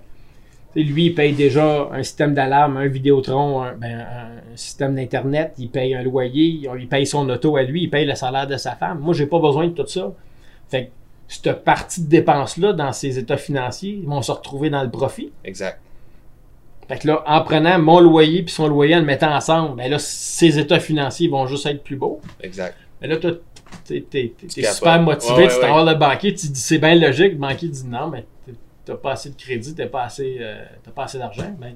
lui, il paye déjà un système d'alarme, un Vidéotron, un, ben, un système d'Internet, il paye un loyer, il il paye son auto à lui, il paye le salaire de sa femme. Moi, j'ai pas besoin de tout ça. Fait que cette partie de dépenses-là, dans ses états financiers, ils vont se retrouver dans le profit. Exact. Fait que là, en prenant mon loyer puis son loyer, en le mettant ensemble, ben là, ses états financiers vont juste être plus beaux. Exact. Mais là, toi, t'es, t'es- super motivé, Ouais, ouais, tu t'en vas le banquier, tu dis c'est bien logique, le banquier dit non, mais t'as pas assez de crédit, t'as pas assez, euh, t'as pas assez d'argent. Ben,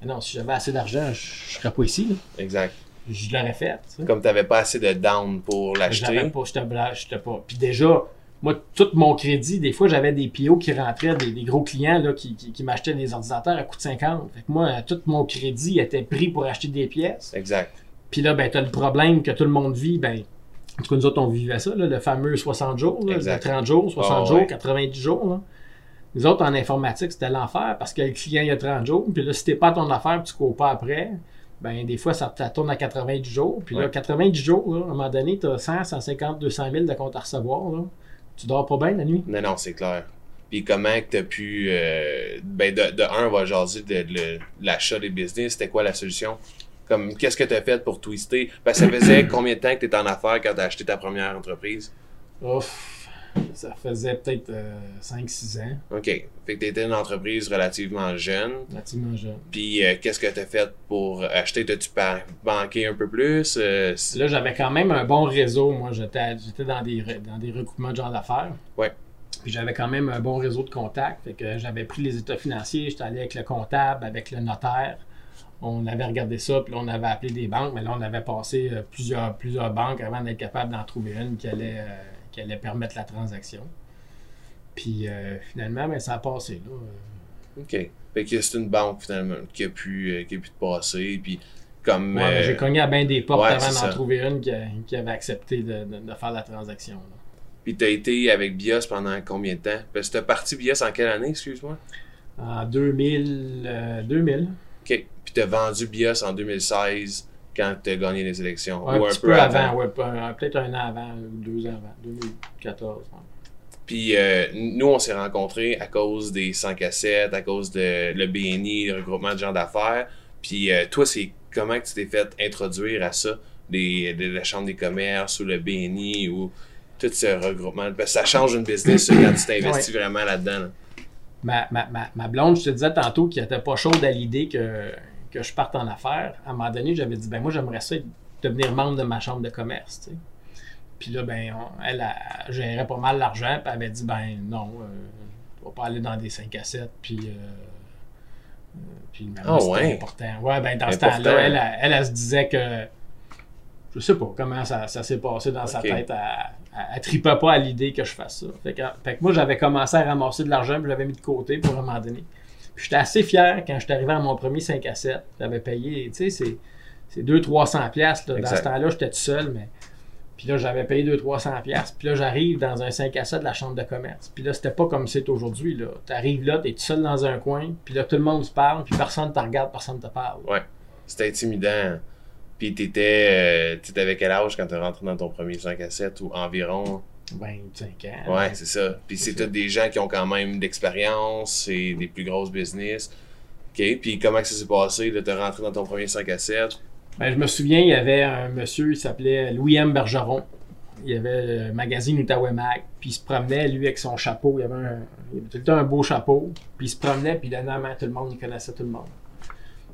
mais non, si j'avais assez d'argent, je je serais pas ici. là. Exact. Je l'aurais fait. Comme t'avais pas assez de down pour l'acheter. pas, j'étais bla- j'étais pas. Puis déjà, moi, tout mon crédit, des fois, j'avais des PO qui rentraient, des, des gros clients là, qui, qui, qui m'achetaient des ordinateurs à coût de 50. Fait que moi, euh, tout mon crédit était pris pour acheter des pièces. Exact. Puis là, ben, t'as le problème que tout le monde vit, ben, en tout cas, nous autres, on vivait ça, là, le fameux 60 jours, là, Exact. le 30 jours, 60 Ah, jours, ouais. 90 jours. Là. Nous autres, en informatique, c'était l'enfer parce que le client, il a 30 jours. Puis là, si t'es pas à ton affaire tu cours pas après, ben, des fois, ça, ça tourne à 90 jours. Puis là, Ouais. 90 jours, là, à un moment donné, t'as 100, 150, 200 000 de comptes à recevoir. Là. Tu dors pas bien la nuit? Non, non, c'est clair. Puis comment que t'as pu. euh, ben, de, de un, on va jaser de, l'achat des business. C'était quoi la solution? Comme, qu'est-ce que t'as fait pour twister? Ben, ça faisait combien de temps que t'étais en affaires quand t'as acheté ta première entreprise? Ouf. Ça faisait peut-être 5-6 ans, OK. Fait que tu étais une entreprise relativement jeune. relativement jeune. Puis euh, qu'est-ce que tu as fait pour acheter? T'as-tu banqué un peu plus? Euh, Là, j'avais quand même un bon réseau. Moi, j'étais dans des, dans des recoupements de genre d'affaires. Ouais. Puis j'avais quand même un bon réseau de contacts. Fait que j'avais pris les états financiers, j'étais allé avec le comptable, avec le notaire. On avait regardé ça, puis là, on avait appelé des banques, mais là, on avait passé euh, plusieurs, plusieurs banques avant d'être capable d'en trouver une qui allait, euh, qui allait permettre la transaction. Puis euh, finalement, ben, ça a passé. Là. OK. Fait que c'est une banque finalement qui a pu, euh, qui a pu te passer. Puis comme. ouais, mais euh, J'ai cogné à bien des portes ouais, avant d'en trouver une qui, a- qui avait accepté de, de- de faire la transaction. là. Puis t'as été avec BIOS pendant combien de temps? Parce que t'as parti BIOS en quelle année, excuse-moi? En 2000, euh, 2000. OK. Puis t'as vendu BIOS en 2016 quand t'as gagné les élections. un ou un petit peu, peu avant. avant, ouais, peut-être un an avant, deux ans avant, 2014. ouais. Puis euh, nous, on s'est rencontrés à cause des 100 cassettes, à cause de le BNI, le regroupement de gens d'affaires. Puis euh, toi, c'est comment que tu t'es fait introduire à ça, des, de la Chambre des commerces ou le BNI ou tout ce regroupement? Parce que ça change une business quand tu t'investis vraiment là-dedans. là. Ma, ma, ma, blonde, je te disais tantôt qu'elle était pas chaude à l'idée que, que je parte en affaires. À un moment donné, j'avais dit, ben moi, j'aimerais ça devenir membre de ma chambre de commerce. Puis là, ben, on- elle, elle gérait pas mal l'argent, puis elle avait dit, ben non, euh, tu vas pas aller dans des 5 à 7, puis. euh, euh, puis le Ah c'était ouais? important. Ouais, ben dans ce temps-là, elle, elle, elle, elle se disait que. Je sais pas comment ça, ça s'est passé dans sa tête. Elle, elle tripait pas à l'idée que je fasse ça. Fait que, fait que moi, j'avais commencé à ramasser de l'argent, puis je l'avais mis de côté pour un moment donné. J'étais assez fier quand j'étais arrivé à mon premier 5 à 7. J'avais payé, tu sais, c'est, c'est 200-300$. piastres, là. Dans ce temps-là, j'étais tout seul, mais. Puis là, j'avais payé 200-300$. piastres. Puis là, j'arrive dans un 5 à 7 de la chambre de commerce. Puis là, c'était pas comme c'est aujourd'hui. Là. T'arrives là, t'es tout seul dans un coin, puis là, tout le monde se parle, puis personne te regarde, personne te parle. C'était intimidant. Puis t'étais, euh, avec quel âge quand t'es rentré dans ton premier 5 à 7 ou environ? 25 ans. Ouais, c'est ça. Puis c'est tous des gens qui ont quand même d'expérience, c'est des plus grosses business. OK, puis comment que ça s'est passé de te rentrer dans ton premier 5 à 7? Ben, je me souviens, il y avait un monsieur, il s'appelait Louis M. Bergeron. Il y avait le magazine Outaouais Mag. Puis il se promenait, lui, avec son chapeau. Il avait, un, il avait tout le temps un beau chapeau. Puis il se promenait, puis il donnait la main à tout le monde. Il connaissait tout le monde.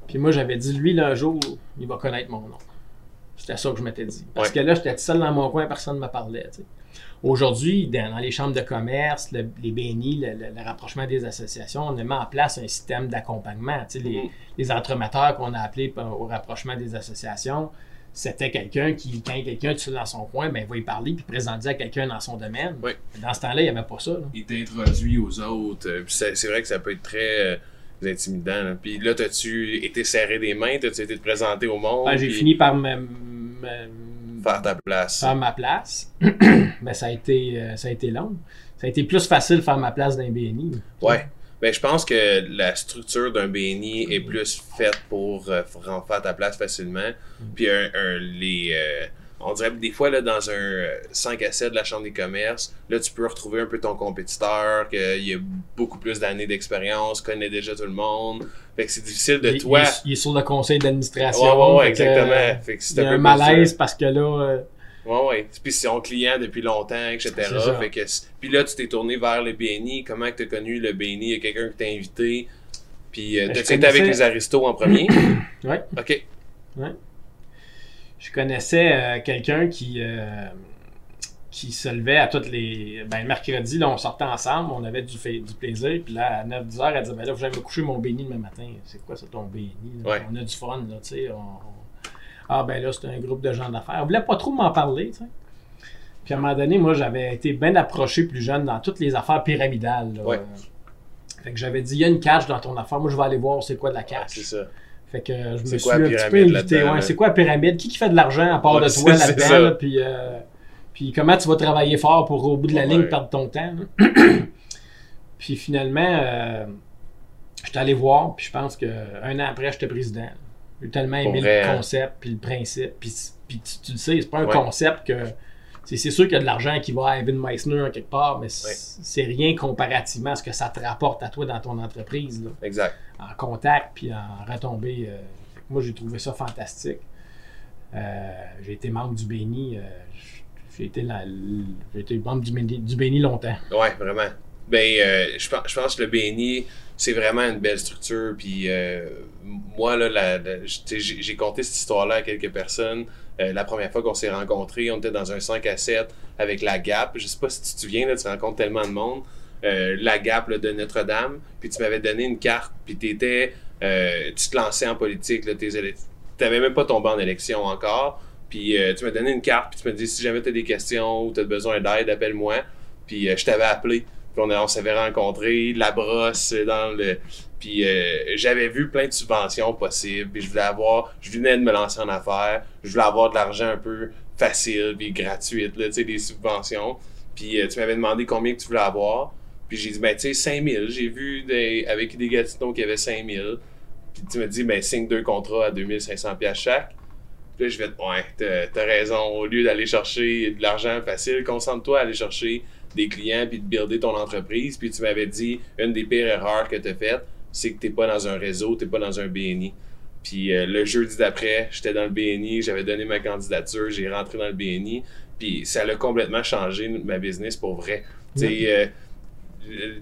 Puis moi, j'avais dit, lui, là, un jour, il va connaître mon nom. C'était ça que je m'étais dit. Parce Ouais. que là, j'étais seul dans mon coin, personne ne me parlait. Aujourd'hui, dans, dans les chambres de commerce, le- les BNI, le, le- le rapprochement des associations, on a mis en place un système d'accompagnement. Tu sais, les, Mhm. les entremetteurs qu'on a appelés au rapprochement des associations, c'était quelqu'un qui, quand quelqu'un est dans son coin, ben, il va y parler puis présenter à quelqu'un dans son domaine. Oui. Dans ce temps-là, il n'y avait pas ça. là. Il t'introduit aux autres. c'est, vrai que ça peut être très euh, intimidant. là. Puis là, t'as-tu été serré des mains? T'as-tu été te présenter au monde? Ben, J'ai puis fini par me, me- Faire ta place. faire ma place. Mais ça a, été, euh, ça a été long. Ça a été plus facile de faire ma place les BNI. Ouais. Ben, je pense que la structure d'un BNI est plus faite pour euh, faire ta place facilement. Puis un, un- les, euh, on dirait que des fois, là, dans un euh, 5 à 7 de la Chambre des commerces, là, tu peux retrouver un peu ton compétiteur, qu'il a beaucoup plus d'années d'expérience, connaît déjà tout le monde. Fait que c'est difficile de Il, toi. il est- il est sur le conseil d'administration. Ouais, ouais, ouais, fait que, exactement. euh, Fait que c'est il y a un malaise euh, parce que là, euh, Ouais, ouais. Puis c'est son client depuis longtemps, etc. Fait que, puis là, tu t'es tourné vers le BNI. Comment que tu as connu le BNI? Il y a quelqu'un qui t'a invité. Puis, euh, Ben, je été avec les aristos en premier? ouais. OK. Je connaissais euh, quelqu'un qui, euh, qui se levait à toutes les. Ben, le mercredi, là, on sortait ensemble, on avait du, fait- du plaisir. Puis là, à 9-10 heures, elle disait Ben là, je vais me coucher mon béni demain matin. C'est quoi ça, ton béni? Ouais. On a du fun, là, tu sais. on- on- Ah, ben là, c'est un groupe de gens d'affaires. On voulait pas trop m'en parler, tu sais. Puis à un moment donné, moi, j'avais été bien approché plus jeune dans toutes les affaires pyramidales. là. Ouais. Fait que j'avais dit, il y a une cache dans ton affaire, moi je vais aller voir c'est quoi de la Ouais, cache. c'est ça. Fait que je C'est me suis un petit peu là-dedans, Ouais, c'est quoi la pyramide? Qui, qui fait de l'argent à part Ouais, de toi là-dedans? là, puis, euh, puis comment tu vas travailler fort pour au bout de la Ouais. ligne perdre ton temps? puis finalement, euh, j'étais allé voir, puis je pense qu'un an après, j'étais président. J'ai tellement aimé vrai, le hein? concept, puis le principe. Puis, puis tu, tu le sais, c'est pas un concept que. C'est sûr qu'il y a de l'argent qui va à Evan Meissner en quelque part, mais c'est rien comparativement à ce que ça te rapporte à toi dans ton entreprise. là Exact. en contact puis en retombée. euh, moi, j'ai trouvé ça fantastique. Euh, j'ai été membre du BNI. euh, j'ai été, la- j'ai été membre du BNI longtemps. Ouais, vraiment. Ben, je pense, je pense que le BNI, c'est vraiment une belle structure. Puis euh, moi, là, j'ai conté cette histoire-là à quelques personnes. Euh, la première fois qu'on s'est rencontrés, on était dans un 5 à 7 avec la Gap. Je sais pas si tu te souviens, là, tu rencontres tellement de monde. Euh, la Gap de Notre-Dame. Puis tu m'avais donné une carte. Puis t'étais, tu te lançais en politique. Tu n'avais même pas tombé en élection encore. Puis tu m'as donné une carte. Puis tu m'as dit si jamais tu as des questions ou tu as besoin d'aide, appelle-moi. Puis je t'avais appelé. Puis on, s'avait rencontrés, la brosse dans le. Puis euh, j'avais vu plein de subventions possibles. Puis je voulais avoir. Je venais de me lancer en affaires. Je voulais avoir de l'argent un peu facile puis gratuite, là, tu sais, des subventions. Puis euh, tu m'avais demandé combien que tu voulais avoir. Puis j'ai dit, ben, tu sais, 5000. J'ai vu des, avec des Gatineau qu'il y avait 5000. Puis tu m'as dit, ben, signe deux contrats à 2500 pièces chaque. Puis là, je vais, ouais, t'as, t'as raison. Au lieu d'aller chercher de l'argent facile, concentre-toi à aller chercher des clients puis de builder ton entreprise. Puis tu m'avais dit, une des pires erreurs que tu as faites, c'est que t'es pas dans un réseau, t'es pas dans un BNI. Puis euh, le jeudi d'après, j'étais dans le BNI, j'avais donné ma candidature, j'ai rentré dans le BNI. Puis ça a complètement changé ma business pour vrai. Tu euh,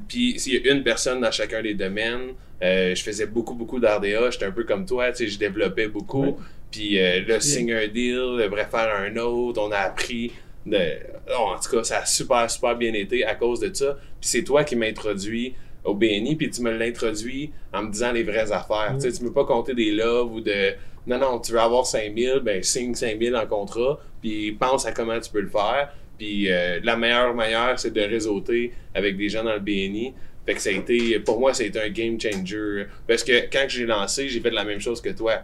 puis s'il y a une personne dans chacun des domaines, euh, je faisais beaucoup, beaucoup d'RDA, j'étais un peu comme toi, tu sais, je développais beaucoup. Puis là, signe un deal, devrait faire un autre, on a appris. De... en tout cas, ça a super, super bien été à cause de ça. Puis c'est toi qui m'as introduit au BNI, puis tu me l'as introduit en me disant les vraies affaires. Tu sais, tu ne peux pas compter des loves ou de... Non, non, tu veux avoir 5000, ben signe 5000 en contrat, puis pense à comment tu peux le faire. Puis euh, la meilleure manière, c'est de réseauter avec des gens dans le BNI. Fait que ça a été, pour moi, ça a été un game changer. Parce que quand j'ai lancé, j'ai fait la même chose que toi.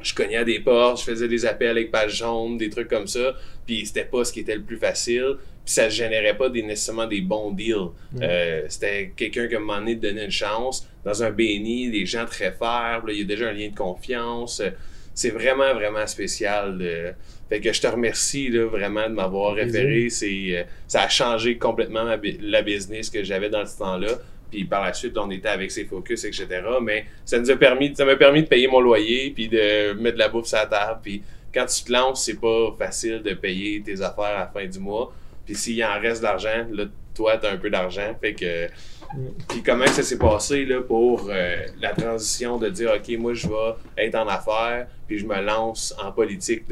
Je cognais à des portes, je faisais des appels avec page jaune, des trucs comme ça. Puis c'était pas ce qui était le plus facile. Puis ça générait pas des, nécessairement des bons deals. Euh, c'était quelqu'un qui à un moment donné te donnait une chance. Dans un BNI, des gens très là, il y a déjà un lien de confiance. C'est vraiment, vraiment spécial. Fait que je te remercie là, vraiment de m'avoir référé. C'est, euh, ça a changé complètement ma la business que j'avais dans ce temps-là. Puis par la suite, on était avec ses focus, etc. Mais ça nous a permis, ça m'a permis de payer mon loyer, puis de mettre de la bouffe sur la table. Puis quand tu te lances, c'est pas facile de payer tes affaires à la fin du mois. Puis s'il en reste de l'argent, là, toi, t'as un peu d'argent. Puis comment ça s'est passé pour euh, la transition de dire, OK, moi, je vais être en affaires, puis je me lance en politique.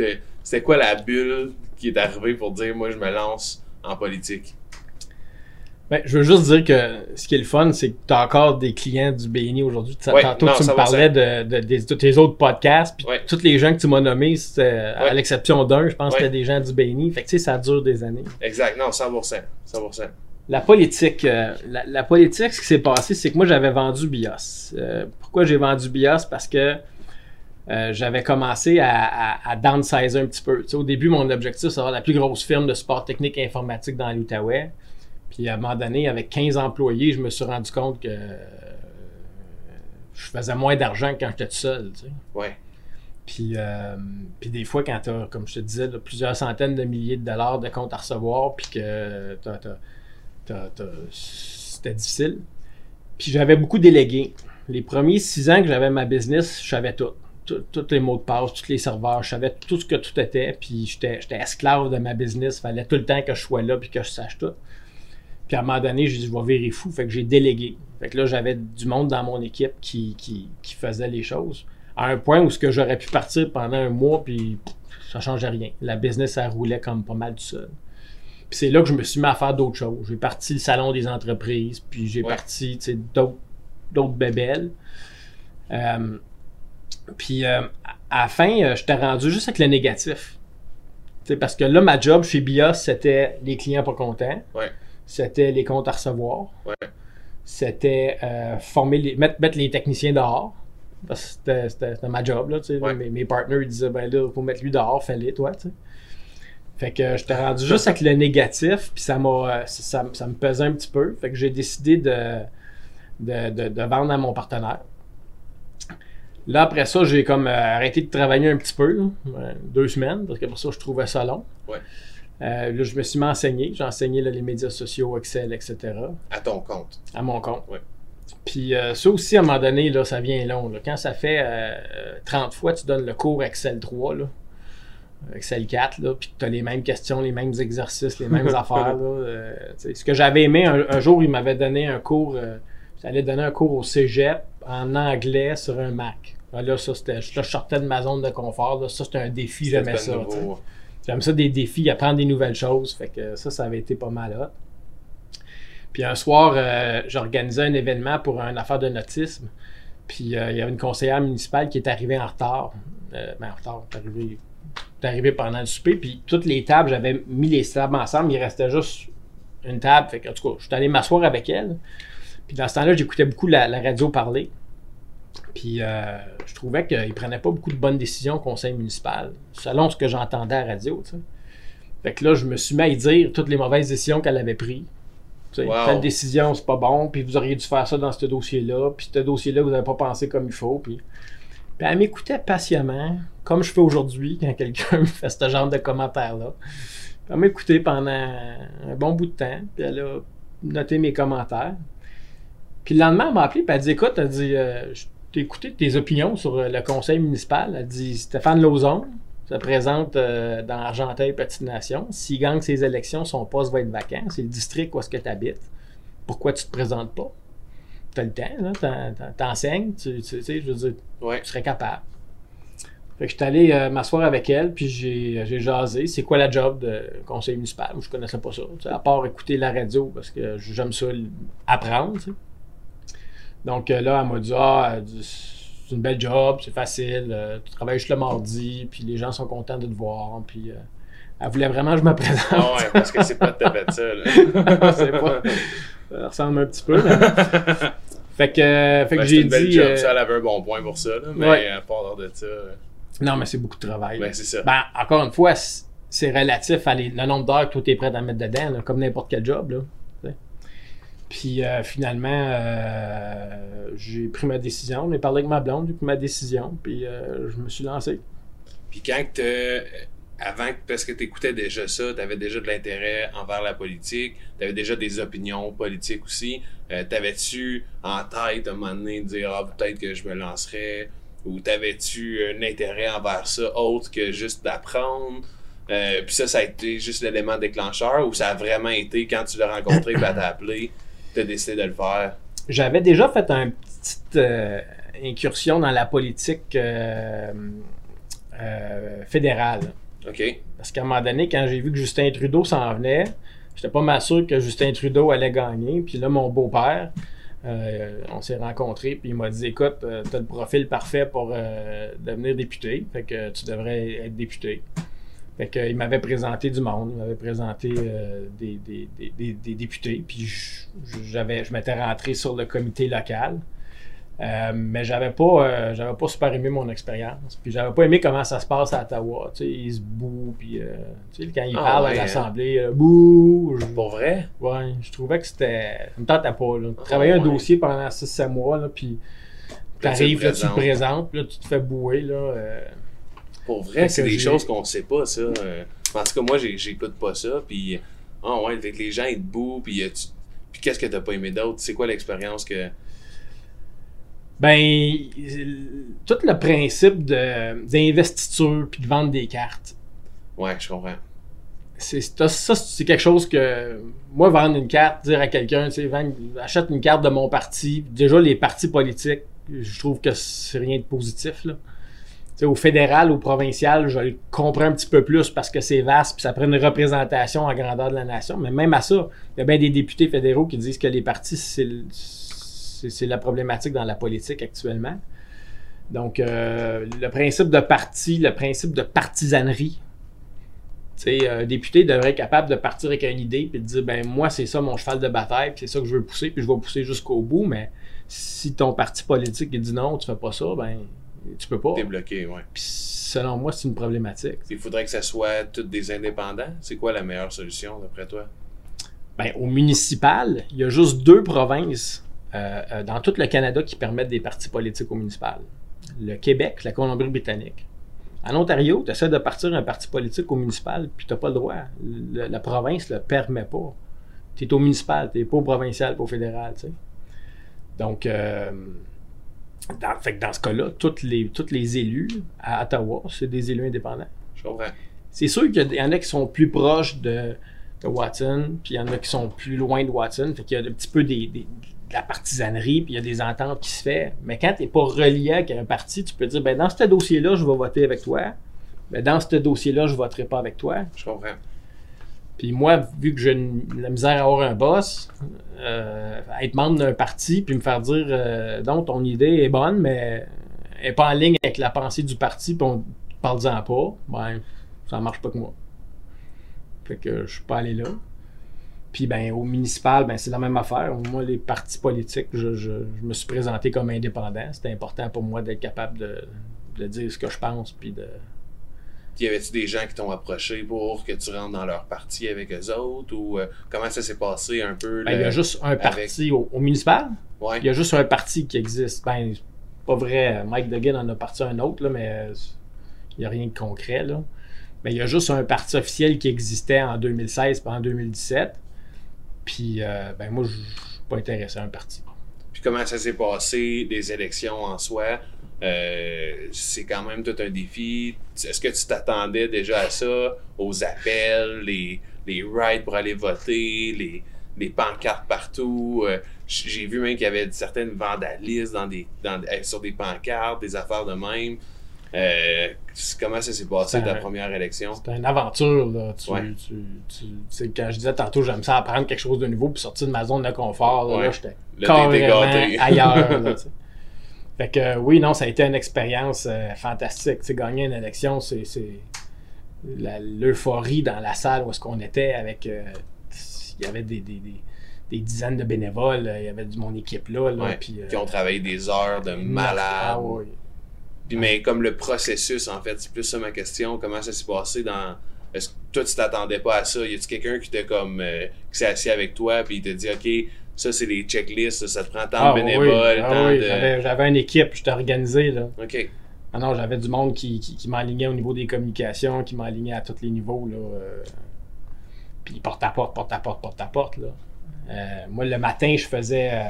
C'était quoi la bulle qui est arrivée pour dire, moi, je me lance en politique? Ben, je veux juste dire que ce qui est le fun, c'est que tu as encore des clients du BNI aujourd'hui. Ouais, Tantôt, non, tu me parlais de, de- tes autres podcasts, puis Ouais. tous les gens que tu m'as nommés, à l'exception d'un, je pense que c'était des gens du BNI. Fait que tu sais, ça dure des années. Exact, non, 100%. 100%. La politique, euh, la, la politique, ce qui s'est passé, c'est que moi, j'avais vendu BIOS. Euh, pourquoi j'ai vendu BIOS? Parce que euh, j'avais commencé à, à, à downsizer un petit peu. Au début, mon objectif, c'est d'avoir la plus grosse firme de support technique et informatique dans l'Outaouais. Puis à un moment donné, avec 15 employés, je me suis rendu compte que euh, je faisais moins d'argent que quand j'étais tout seul. tu sais. Ouais. Puis, euh, puis des fois, quand tu as, comme je te disais, là, plusieurs centaines de milliers de dollars de comptes à recevoir, puis que c'était difficile. Puis j'avais beaucoup délégué. Les premiers six ans que j'avais ma business, je savais tout. Tous les mots de passe, tous les serveurs, je savais tout ce que tout était. Puis j'étais esclave de ma business. fallait tout le temps que je sois là puis que je sache tout. Puis à un moment donné, j'ai dit, je vais virer fou. Fait que j'ai délégué. Fait que là, j'avais du monde dans mon équipe qui, qui, qui faisait les choses. À un point où ce que j'aurais pu partir pendant un mois, puis ça changeait rien. La business, ça roulait comme pas mal tout seul. Puis c'est là que je me suis mis à faire d'autres choses. J'ai parti le salon des entreprises, puis j'ai Ouais. parti d'autres d'autres bébelles. Euh, puis euh, à la fin, euh, j'étais rendu juste avec le négatif. Parce que là, ma job chez BIOS, c'était les clients pas contents. Ouais. C'était les comptes à recevoir. Ouais. C'était euh, former les, mettre, mettre les techniciens dehors. Parce que c'était- ma job. Là. Ouais. mes, mes partners ils disaient ben là, faut mettre lui dehors, fais-le, toi. tu sais. Fait que j'étais rendu juste avec le négatif, puis ça m'a euh, ça, ça me pesait un petit peu. Fait que j'ai décidé de, de, de- de vendre à mon partenaire. Là, après ça, j'ai comme euh, arrêté de travailler un petit peu, là, deux semaines, parce que pour ça, je trouvais ça long. Ouais. Euh, là, je me suis enseigner. J'ai enseigné là, les médias sociaux, Excel, etc. À ton compte. à mon compte. Ouais. Puis euh, ça aussi, à un moment donné, là, ça vient long. là. Quand ça fait euh, 30 fois tu donnes le cours Excel 3, là, Excel 4, là, puis tu as les mêmes questions, les mêmes exercices, les mêmes affaires. Là, euh, ce que j'avais aimé, un, un jour, il m'avait donné un cours, euh, j'allais donner un cours au cégep en anglais sur un Mac. Ah, Là, ça, c'était, là, je sortais de ma zone de confort. Là, ça, c'était un défi, j'aimais ça. J'aime ça des défis, apprendre des nouvelles choses. Fait que ça, ça avait été pas mal hot. Puis un soir, euh, j'organisais un événement pour une affaire de nautisme. Puis euh, il y avait une conseillère municipale qui est arrivée en retard. Euh, ben, en retard, est arrivée, est arrivée pendant le souper. Puis toutes les tables, j'avais mis les tables ensemble. Il restait juste une table. Fait que, en tout cas, je suis allé m'asseoir avec elle. Puis dans ce temps-là, j'écoutais beaucoup la, la radio parler. Puis euh, je trouvais qu'il prenait pas beaucoup de bonnes décisions au conseil municipal, selon ce que j'entendais à la radio. tu sais. Fait que là, je me suis mis à y dire toutes les mauvaises décisions qu'elle avait prises. Wow. Telle décision, c'est pas bon, puis vous auriez dû faire ça dans ce dossier-là, puis ce dossier-là, vous n'avez pas pensé comme il faut. Puis, puis elle m'écoutait patiemment, comme je fais aujourd'hui quand quelqu'un me fait ce genre de commentaires-là. Elle m'a écouté pendant un bon bout de temps, puis elle a noté mes commentaires. Puis le lendemain, elle m'a appelé, puis elle dit Écoute, elle dit, euh, je écouté tes opinions sur euh, le conseil municipal. Elle dit Stéphane Lauzon se présente euh, dans Argenteuil, Petite Nation. S'il gagne ses élections, son poste va être vacant. C'est le district où est-ce que tu habites. Pourquoi tu te présentes pas? Tu as le temps, t'enseignes, tu, tu sais, je veux dire, Ouais. tu serais capable. Fait que je suis allé euh, m'asseoir avec elle, puis j'ai j'ai jasé. C'est quoi la job de conseil municipal? Moi, je connaissais pas ça. à part écouter la radio, parce que j'aime ça apprendre. Donc euh, là, elle m'a dit Ah, c'est une belle job, c'est facile, euh, tu travailles juste le mardi, puis les gens sont contents de te voir. Puis euh, elle voulait vraiment que je me présente. Ah ouais, parce que c'est pas de taper de ça, là. C'est pas- Ça ressemble un petit peu. mais- fait que, fait que Ben, j'ai c'est une belle dit. job, ça, elle avait un bon point pour ça, là. Mais Ouais. à part de ça, Non, mais c'est beaucoup de travail. ben c'est ça. Ben, encore une fois, c'est relatif à les- le nombre d'heures que toi, es prêt à mettre dedans, là, comme n'importe quel job. Là, tu. Puis euh, finalement, euh, j'ai pris ma décision. J'ai parlé avec ma blonde, j'ai ma décision, puis euh, je me suis lancé. Puis quand que t'as- avant, parce que tu écoutais déjà ça, tu avais déjà de l'intérêt envers la politique, tu avais déjà des opinions politiques aussi. T'avais-tu en tête à un moment donné de dire ah, peut-être que je me lancerais ou t'avais-tu un intérêt envers ça autre que juste d'apprendre? Puis ça, ça a été juste l'élément déclencheur ou ça a vraiment été quand tu l'as rencontré et t'a appelé, décidé de le faire? J'avais déjà fait une petite euh, incursion dans la politique euh, euh, fédérale. OK? Parce qu'à un moment donné, quand j'ai vu que Justin Trudeau s'en venait, j'étais pas mal sûr que Justin Trudeau allait gagner. Puis là, mon beau-père, euh, on s'est rencontrés, puis il m'a dit Écoute, tu as le profil parfait pour euh, devenir député, fait que tu devrais être député. Fait que, il m'avait présenté du monde, il m'avait présenté euh, des, des- des- des- des députés, puis je- j'avais, je m'étais rentré sur le comité local. Euh, mais j'avais pas, euh, j'avais pas super aimé mon expérience. Puis j'avais pas aimé comment ça se passe à Ottawa. Tu sais, ils se bouent, puis euh, tu sais, quand ils Ah parlent ouais, à l'Assemblée, bouh! je- Pour vrai? Ouais, je trouvais que c'était. Ça me tentait pas. Là. Travailler un ouais. dossier pendant 6-7 mois, là, puis t'arrives, là, tu le présentes. puis là, tu te fais bouer. Là, Pour vrai, c'est des choses qu'on sait pas, ça. Euh, en tout cas, moi, j'écoute pas ça. Puis, ah ouais, fait que les gens, ils te bouent. Puis, euh, tu- puis qu'est-ce que t'as pas aimé d'autre? C'est quoi l'expérience que. Ben, tout le principe d'investiture puis de vendre des cartes. Ouais, je comprends. c'est ça, c'est quelque chose que moi vendre une carte dire à quelqu'un tu sais achète une carte de mon parti déjà les partis politiques je trouve que c'est rien de positif là au fédéral au provincial je le comprends un petit peu plus parce que c'est vaste puis ça prend une représentation en grandeur de la nation. Mais même à ça il y a bien des députés fédéraux qui disent que les partis c'est la problématique dans la politique actuellement. Donc euh, le principe de parti le principe de partisanerie sais, un député devrait être capable de partir avec une idée puis de dire ben moi c'est ça mon cheval de bataille puis c'est ça que je veux pousser puis je vais pousser jusqu'au bout mais si ton parti politique dit non tu fais pas ça ben tu peux pas T'es bloqué, ouais. puis selon moi c'est une problématique Il faudrait que ça soit tous des indépendants. C'est quoi la meilleure solution, d'après toi? ben, au municipal il y a juste deux provinces euh, euh, dans tout le Canada qui permettent des partis politiques au municipal le Québec la Colombie-Britannique en Ontario, tu essaies de partir un parti politique au municipal, puis tu n'as pas le droit. Le- la province ne le permet pas. Tu es au municipal, tu n'es pas au provincial, pas au fédéral. tu sais. Donc, euh, dans, fait que dans ce cas-là, tous les, tous les élus à Ottawa, c'est des élus indépendants. Je comprends. C'est sûr qu'il y en a qui sont plus proches de, de Watson, puis il y en a qui sont plus loin de Watson. Fait qu'il y a un petit peu des, des- de la partisanerie, puis il y a des ententes qui se font. Mais quand tu n'es pas relié avec un parti, tu peux dire ben, dans ce dossier-là, je vais voter avec toi. Mais dans ce dossier-là, je ne voterai pas avec toi. Je comprends. Puis moi, vu que j'ai la misère à avoir un boss, euh, être membre d'un parti, puis me faire dire euh, ton idée est bonne, mais elle n'est pas en ligne avec la pensée du parti, puis on parle-en pas, ben ça marche pas que moi. Fait que je suis pas allé là. Puis ben au municipal, ben c'est la même affaire. Moi, les partis politiques, je, je- je me suis présenté comme indépendant. C'était important pour moi d'être capable de, de dire ce que je pense, puis de. Puis y avait-tu des gens qui t'ont approché pour que tu rentres dans leur parti avec eux autres? Ou euh, comment ça s'est passé un peu? Ben, il y a juste un avec- parti au- au municipal. Ouais. Il y a juste un parti qui existe. Ben, c'est pas vrai. Mike Duggan en a parti un autre, là, mais euh, il n'y a rien de concret. Là. Mais il y a juste un parti officiel qui existait en 2016 et en 2017. Puis, euh, ben, moi, je je suis pas intéressé à un parti. Puis comment ça s'est passé, des élections en soi? Euh, c'est quand même tout un défi. Est-ce que tu t'attendais déjà à ça? Aux appels, les, les rides pour aller voter, les, les pancartes partout? Euh, J'ai vu même qu'il y avait certaines vandalismes dans des, dans, euh, sur des pancartes, des affaires de même. Euh, comment ça s'est passé ta un- première élection? C'est une aventure. Là. Tu, Ouais. tu, tu- tu sais, quand je disais tantôt, j'aime ça apprendre quelque chose de nouveau puis sortir de ma zone de confort. Là, Ouais. là, j'étais carrément ailleurs. là. fait que euh, oui, non, ça a été une expérience euh, fantastique. Tu sais, gagner une élection, c'est l'euphorie dans la salle où est-ce qu'on était avec. euh, il y avait des, des- des- des dizaines de bénévoles, il y avait de mon équipe là. là, Ouais, puis, euh, Qui ont travaillé des heures de malade. Ah, ouais. Puis, mais comme le processus, en fait, c'est plus ça ma question. Comment ça s'est passé dans. Est-ce que toi, tu t'attendais pas à ça? Y a-tu quelqu'un qui t'a comme. euh, qui s'est assis avec toi, puis il t'a dit, OK, ça, c'est les checklists, ça, te prend tant Ah, de oui, bénévoles, ah tant oui, de. j'avais- une équipe, j'étais organisé. Là. OK. Ah non, j'avais du monde qui, qui, au niveau des communications, qui m'alignait à tous les niveaux. Là, euh, puis porte à porte, porte à porte, porte à porte. Là. Euh, moi, le matin, je faisais. euh,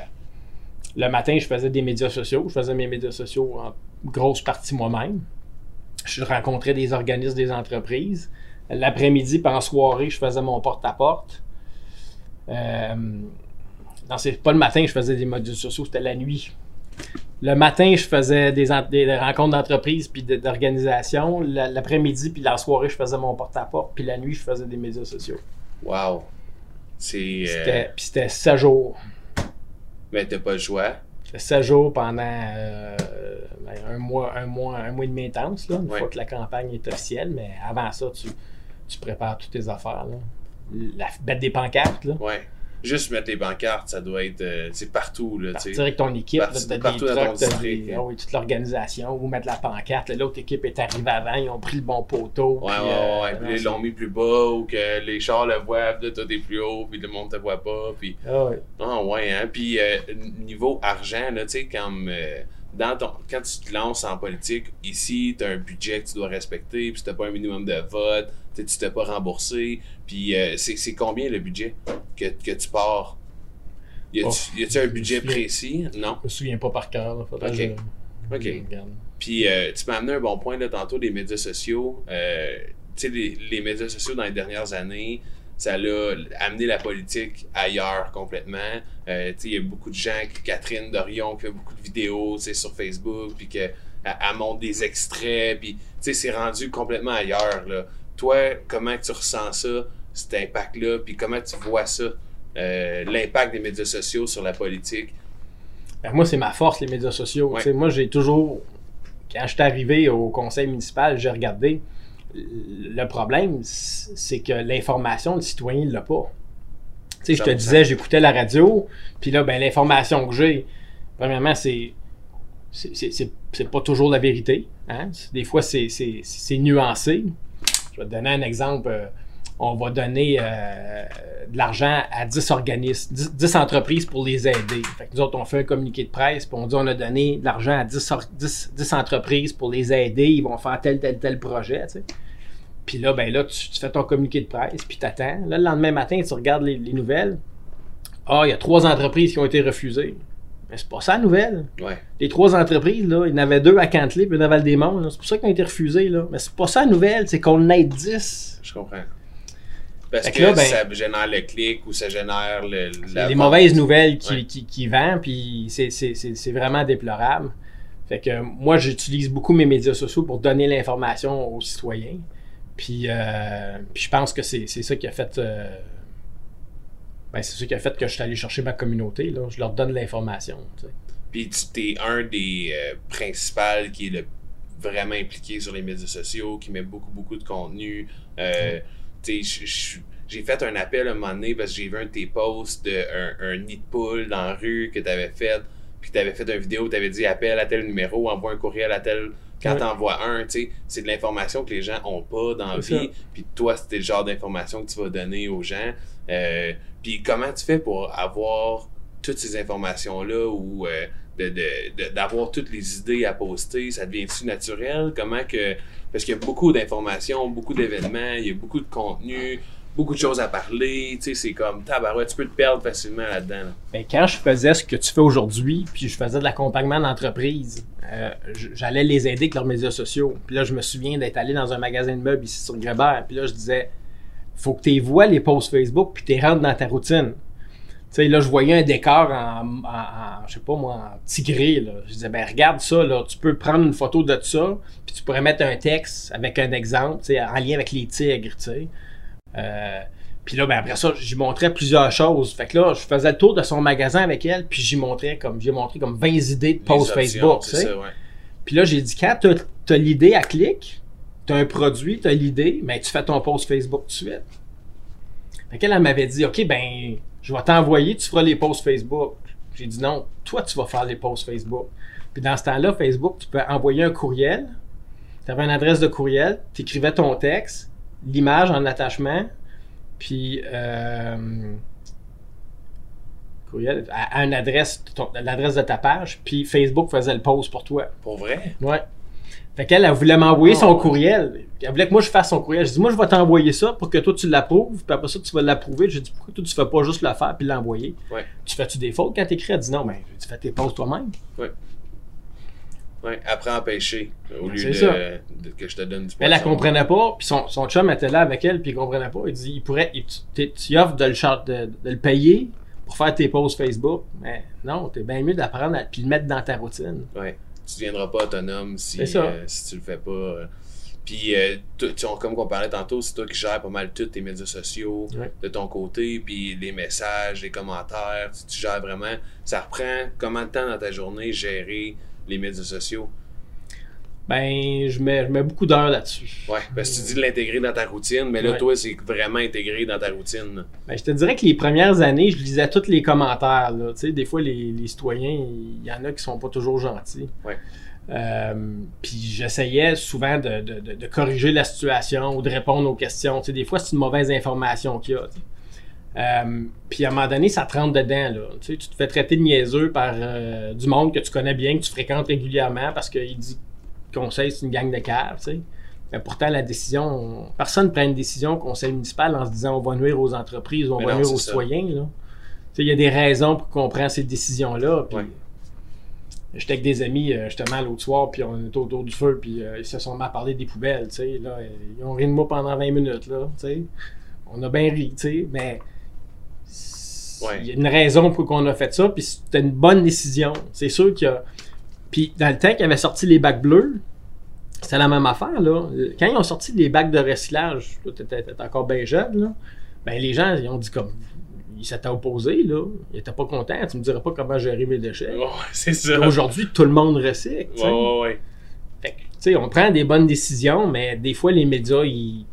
le matin, je faisais des médias sociaux. Je faisais mes médias sociaux en grosse partie moi-même. Je rencontrais des organismes, des entreprises. L'après-midi, puis en soirée, je faisais mon porte-à-porte. Euh, non, c'est pas le matin que je faisais des médias sociaux, c'était la nuit. Le matin, je faisais des, des rencontres d'entreprise puis d'organisation. La- L'après-midi puis la soirée, je faisais mon porte-à-porte. Puis la nuit, je faisais des médias sociaux. Wow. C'est. euh, Puis c'était 7 jours. ben, t'as pas le choix. C'était 7 jours pendant euh, ben, un, mois, un, mois, un mois et demi intense, là, une Ouais. fois que la campagne est officielle. Mais avant ça, tu, tu prépares toutes tes affaires. Là. La bête des pancartes, là. Ouais. Juste mettre les pancartes, ça doit être. euh, c'est partout, là, Partir sais. avec ton équipe, Parti- là, t'as des partout trucks, t'as des- hein. oui, toute l'organisation, ou mettre la pancarte. L'autre équipe est arrivée avant, ils ont pris le bon poteau. Ouais, puis, ouais, euh, ouais. Puis là, ils l'ont mis plus bas ou que les chars le voient, puis là, toi, t'es plus haut, puis le monde te voit pas, puis. Ah ouais. Ah ouais, hein. Puis euh, niveau argent, là, tu sais, comme euh, dans ton, quand tu te lances en politique, ici, tu as un budget que tu dois respecter, puis si t'as pas un minimum de vote, tu tu t'es pas remboursé. Puis euh, c'est c'est combien le budget que, que tu pars? Y a-tu Oh, un budget souviens. précis? Non? Je me souviens pas par cœur. Ok. je- Ok. je. Puis euh, tu m'as amené un bon point là, tantôt des médias sociaux. Euh, tu sais, les, les médias sociaux dans les dernières années, ça l'a amené la politique ailleurs complètement. Euh, il y a beaucoup de gens, Catherine Dorion, qui fait beaucoup de vidéos sur Facebook, puis qu'elle elle montre des extraits, puis c'est rendu complètement ailleurs. Là. Toi, comment tu ressens ça, cet impact-là, puis comment tu vois ça, euh, l'impact des médias sociaux sur la politique? Ben, moi, c'est ma force, les médias sociaux. Ouais. Moi, j'ai toujours. Quand je suis arrivé au conseil municipal, j'ai regardé. Le problème, c'est que l'information, le citoyen ne l'a pas. Tu sais, je te 100%. disais, j'écoutais la radio, puis là, ben, l'information que j'ai, premièrement, c'est. c'est- pas toujours la vérité. hein. Des fois, c'est- nuancé. Je vais te donner un exemple. On va donner euh, de l'argent à 10 organismes, 10, 10 entreprises pour les aider. Fait que nous autres, on fait un communiqué de presse, puis on dit on a donné de l'argent à 10, or- 10, 10 entreprises pour les aider, ils vont faire tel, tel, tel projet. tu sais. Puis là, ben là, tu, tu fais ton communiqué de presse, puis t'attends. Là, le lendemain matin, tu regardes les, les nouvelles. Ah, il y a trois entreprises qui ont été refusées. Mais c'est pas ça la nouvelle. Ouais. Les trois entreprises, là, il y en avait deux à Cantley puis une à Val-des-Monts. C'est pour ça qu'ils ont été refusés. Là. Mais c'est pas ça la nouvelle, c'est qu'on en ait 10. Je comprends. Parce que, que là, ben- ça génère le clic ou ça génère le, la les vente. mauvaises nouvelles qui, Ouais. qui, puis c'est- vraiment déplorable. Fait que moi, j'utilise beaucoup mes médias sociaux pour donner l'information aux citoyens. Puis, euh, puis je pense que c'est ça qui a fait. euh, ben, c'est ça qui a fait que je suis allé chercher ma communauté. Là. Je leur donne l'information. tu sais. Puis tu t'es un des euh, principaux qui est le vraiment impliqué sur les médias sociaux, qui met beaucoup, beaucoup de contenu. J'ai fait un appel un moment donné parce que j'ai vu un de tes posts de un, un nid de poule dans la rue que tu avais fait, puis tu avais fait une vidéo où tu avais dit appelle à tel numéro, envoie un courriel à tel. Quand Ouais. t'envoies un, tu sais, c'est de l'information que les gens ont pas dans la vie. Puis toi, c'était le genre d'information que tu vas donner aux gens. Euh, puis comment tu fais pour avoir toutes ces informations-là ou euh, d'avoir toutes les idées à poster? Ça devient-tu naturel? Comment que. Parce qu'il y a beaucoup d'informations, beaucoup d'événements, il y a beaucoup de contenu, beaucoup de choses à parler. Tu sais, c'est comme tabarouette, tu peux te perdre facilement là-dedans. là. Ben, quand je faisais ce que tu fais aujourd'hui, puis je faisais de l'accompagnement d'entreprise, euh, j'allais les aider avec leurs médias sociaux. Puis là, je me souviens d'être allé dans un magasin de meubles ici sur Grébert, puis là, je disais, faut que tu vois les posts Facebook, puis tu rentres dans ta routine. Tu sais, là, je voyais un décor en, en- en- je sais pas moi, en tigré, là. Je disais, ben, regarde ça, là, tu peux prendre une photo de ça, puis tu pourrais mettre un texte avec un exemple, tu sais, en lien avec les tigres, tu sais. Euh, puis là, ben après ça, j'y montrais plusieurs choses. Fait que là, je faisais le tour de son magasin avec elle, puis j'y montrais comme j'ai montré comme 20 idées de posts Facebook. tu sais. Puis là, j'ai dit quand t'as as, l'idée à clic, t'as un produit, t'as l'idée, mais tu fais ton post Facebook tout de suite. Fait qu'elle, elle m'avait dit OK, ben, je vais t'envoyer, tu feras les posts Facebook. J'ai dit non, toi, tu vas faire les posts Facebook. Puis dans ce temps-là, Facebook, tu peux envoyer un courriel. Tu avais une adresse de courriel, tu écrivais ton texte, l'image en attachement, puis euh, courriel à, à une adresse, l'adresse de ta page, puis Facebook faisait le post pour toi. Pour vrai? Ouais. Fait qu'elle, elle voulait m'envoyer Oh, son courriel. Elle voulait que moi je fasse son courriel. Je dis, moi je vais t'envoyer ça pour que toi tu l'approuves, puis après ça tu vas l'approuver. J'ai dit, pourquoi toi tu fais pas juste le faire puis l'envoyer? Ouais. Tu fais-tu des fautes quand t'écris? Elle dit, non, ben tu fais tes posts toi-même. Ouais. Apprends à pêcher au lieu de, que je te donne du Elle, elle poisson. comprenait pas, puis son, son chum était là avec elle, puis il comprenait pas. Il dit, il pourrait, il- tu, offres de le, char- de, de le payer pour faire tes posts Facebook, mais non, t'es bien mieux d'apprendre à puis le mettre dans ta routine. Ouais. Tu deviendras pas autonome si, euh, si tu le fais pas. euh. Puis, euh, tu- tu- comme on parlait tantôt, c'est toi qui gères pas mal tous tes médias sociaux Ouais. de ton côté, puis les messages, les commentaires, tu, tu gères vraiment. Ça reprend combien de temps dans ta journée gérer les médias sociaux? Ben, je mets, je mets beaucoup d'heures là-dessus. Ouais, parce que tu dis de l'intégrer dans ta routine, mais là, Ouais. toi, c'est vraiment intégré dans ta routine. Ben, je te dirais que les premières années, je lisais tous les commentaires. Là. Tu sais, des fois, les, les citoyens, il y en a qui sont pas toujours gentils. Ouais. Euh, puis j'essayais souvent de, de- de- de corriger la situation ou de répondre aux questions. Tu sais, des fois, c'est une mauvaise information qu'il y a. tu sais. Euh, puis à un moment donné, ça te rentre dedans. Là. Tu, sais, tu te fais traiter de niaiseux par euh, du monde que tu connais bien, que tu fréquentes régulièrement parce qu'il dit conseil, c'est une gang de caves. Mais pourtant, la décision, personne ne prend une décision au conseil municipal en se disant on va nuire aux entreprises ou on Mais va non, nuire aux ça. citoyens. Il y a des raisons pour qu'on prenne ces décisions-là. puis Ouais. J'étais avec des amis euh, justement l'autre soir, puis on était autour du feu, puis euh, ils se sont mis à parler des poubelles. tu sais, Là, ils ont ri de moi pendant 20 minutes. Là, tu sais. on a bien ri, tu sais, mais Ouais. il y a une raison pour qu'on a fait ça, puis c'était une bonne décision. C'est sûr qu'il y a. Puis dans le temps qu'ils avaient sorti les bacs bleus, c'était la même affaire. Là. Quand ils ont sorti les bacs de recyclage, t'étais t'étais encore bien jeune, là, ben, les gens ils ont dit comme. Ils s'étaient opposés, là. Ils étaient pas contents. Tu me dirais pas comment gérer mes déchets. C'est ça. Aujourd'hui, tout le monde recycle. ouais, ouais. Fait que, tu sais, on prend des bonnes décisions, mais des fois, les médias, ils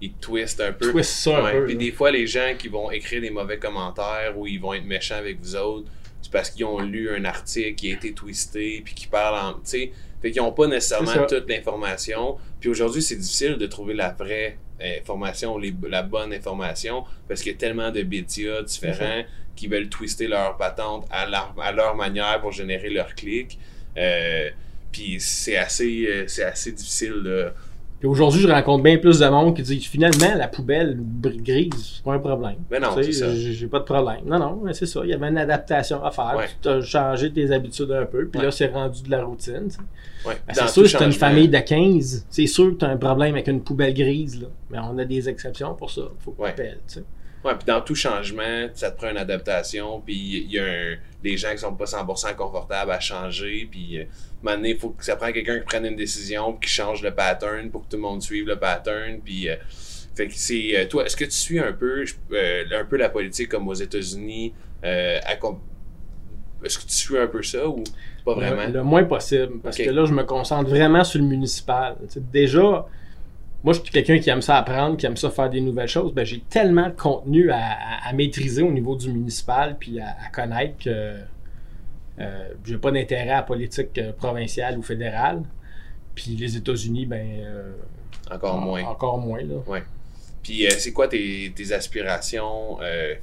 Ils twistent un peu. twistent ça un peu. Puis là. des fois, les gens qui vont écrire des mauvais commentaires ou ils vont être méchants avec vous autres, c'est parce qu'ils ont lu un article qui a été twisté puis qui parle en. Tu sais, fait qu'ils n'ont pas nécessairement toute l'information. Puis aujourd'hui, c'est difficile de trouver la vraie information, les- la bonne information, parce qu'il y a tellement de médias différents qui veulent twister leur patente à leur, à leur manière pour générer leur clic. Euh, puis c'est assez, euh, c'est assez difficile de Puis aujourd'hui, je rencontre bien plus de monde qui dit finalement, la poubelle grise, c'est pas un problème. Mais non, Tu c'est ça. J'ai pas de problème. Non, non, mais c'est ça. Il y avait une adaptation à faire. Ouais. Tu as changé tes habitudes un peu, puis Ouais. là, c'est rendu de la routine. tu. Ouais. Ben, c'est sûr, si t'as une famille de 15, c'est sûr que t'as un problème avec une poubelle grise, là. Mais on a des exceptions pour ça. Faut que tu tu. Ouais, puis dans tout changement, ça te prend une adaptation, puis il y a un, des gens qui sont pas 100% confortables à changer, puis euh, donné, il faut que ça prend quelqu'un qui prenne une décision, qui change le pattern pour que tout le monde suive le pattern, puis euh, fait que c'est euh, toi, est-ce que tu suis un peu un peu la politique comme aux États-Unis est-ce que tu suis un peu ça ou pas vraiment? Le, le moins possible. Parce que là, je me concentre vraiment sur le municipal. Déjà, moi, je suis quelqu'un qui aime ça apprendre, qui aime ça faire des nouvelles choses. Ben, j'ai tellement de contenu à, à- à maîtriser au niveau du municipal puis à, à connaître que euh, j'ai pas d'intérêt à la politique euh, provinciale ou fédérale. Puis les États-Unis, ben. euh, Encore moins. Encore moins, là. Puis euh, c'est quoi tes, tes aspirations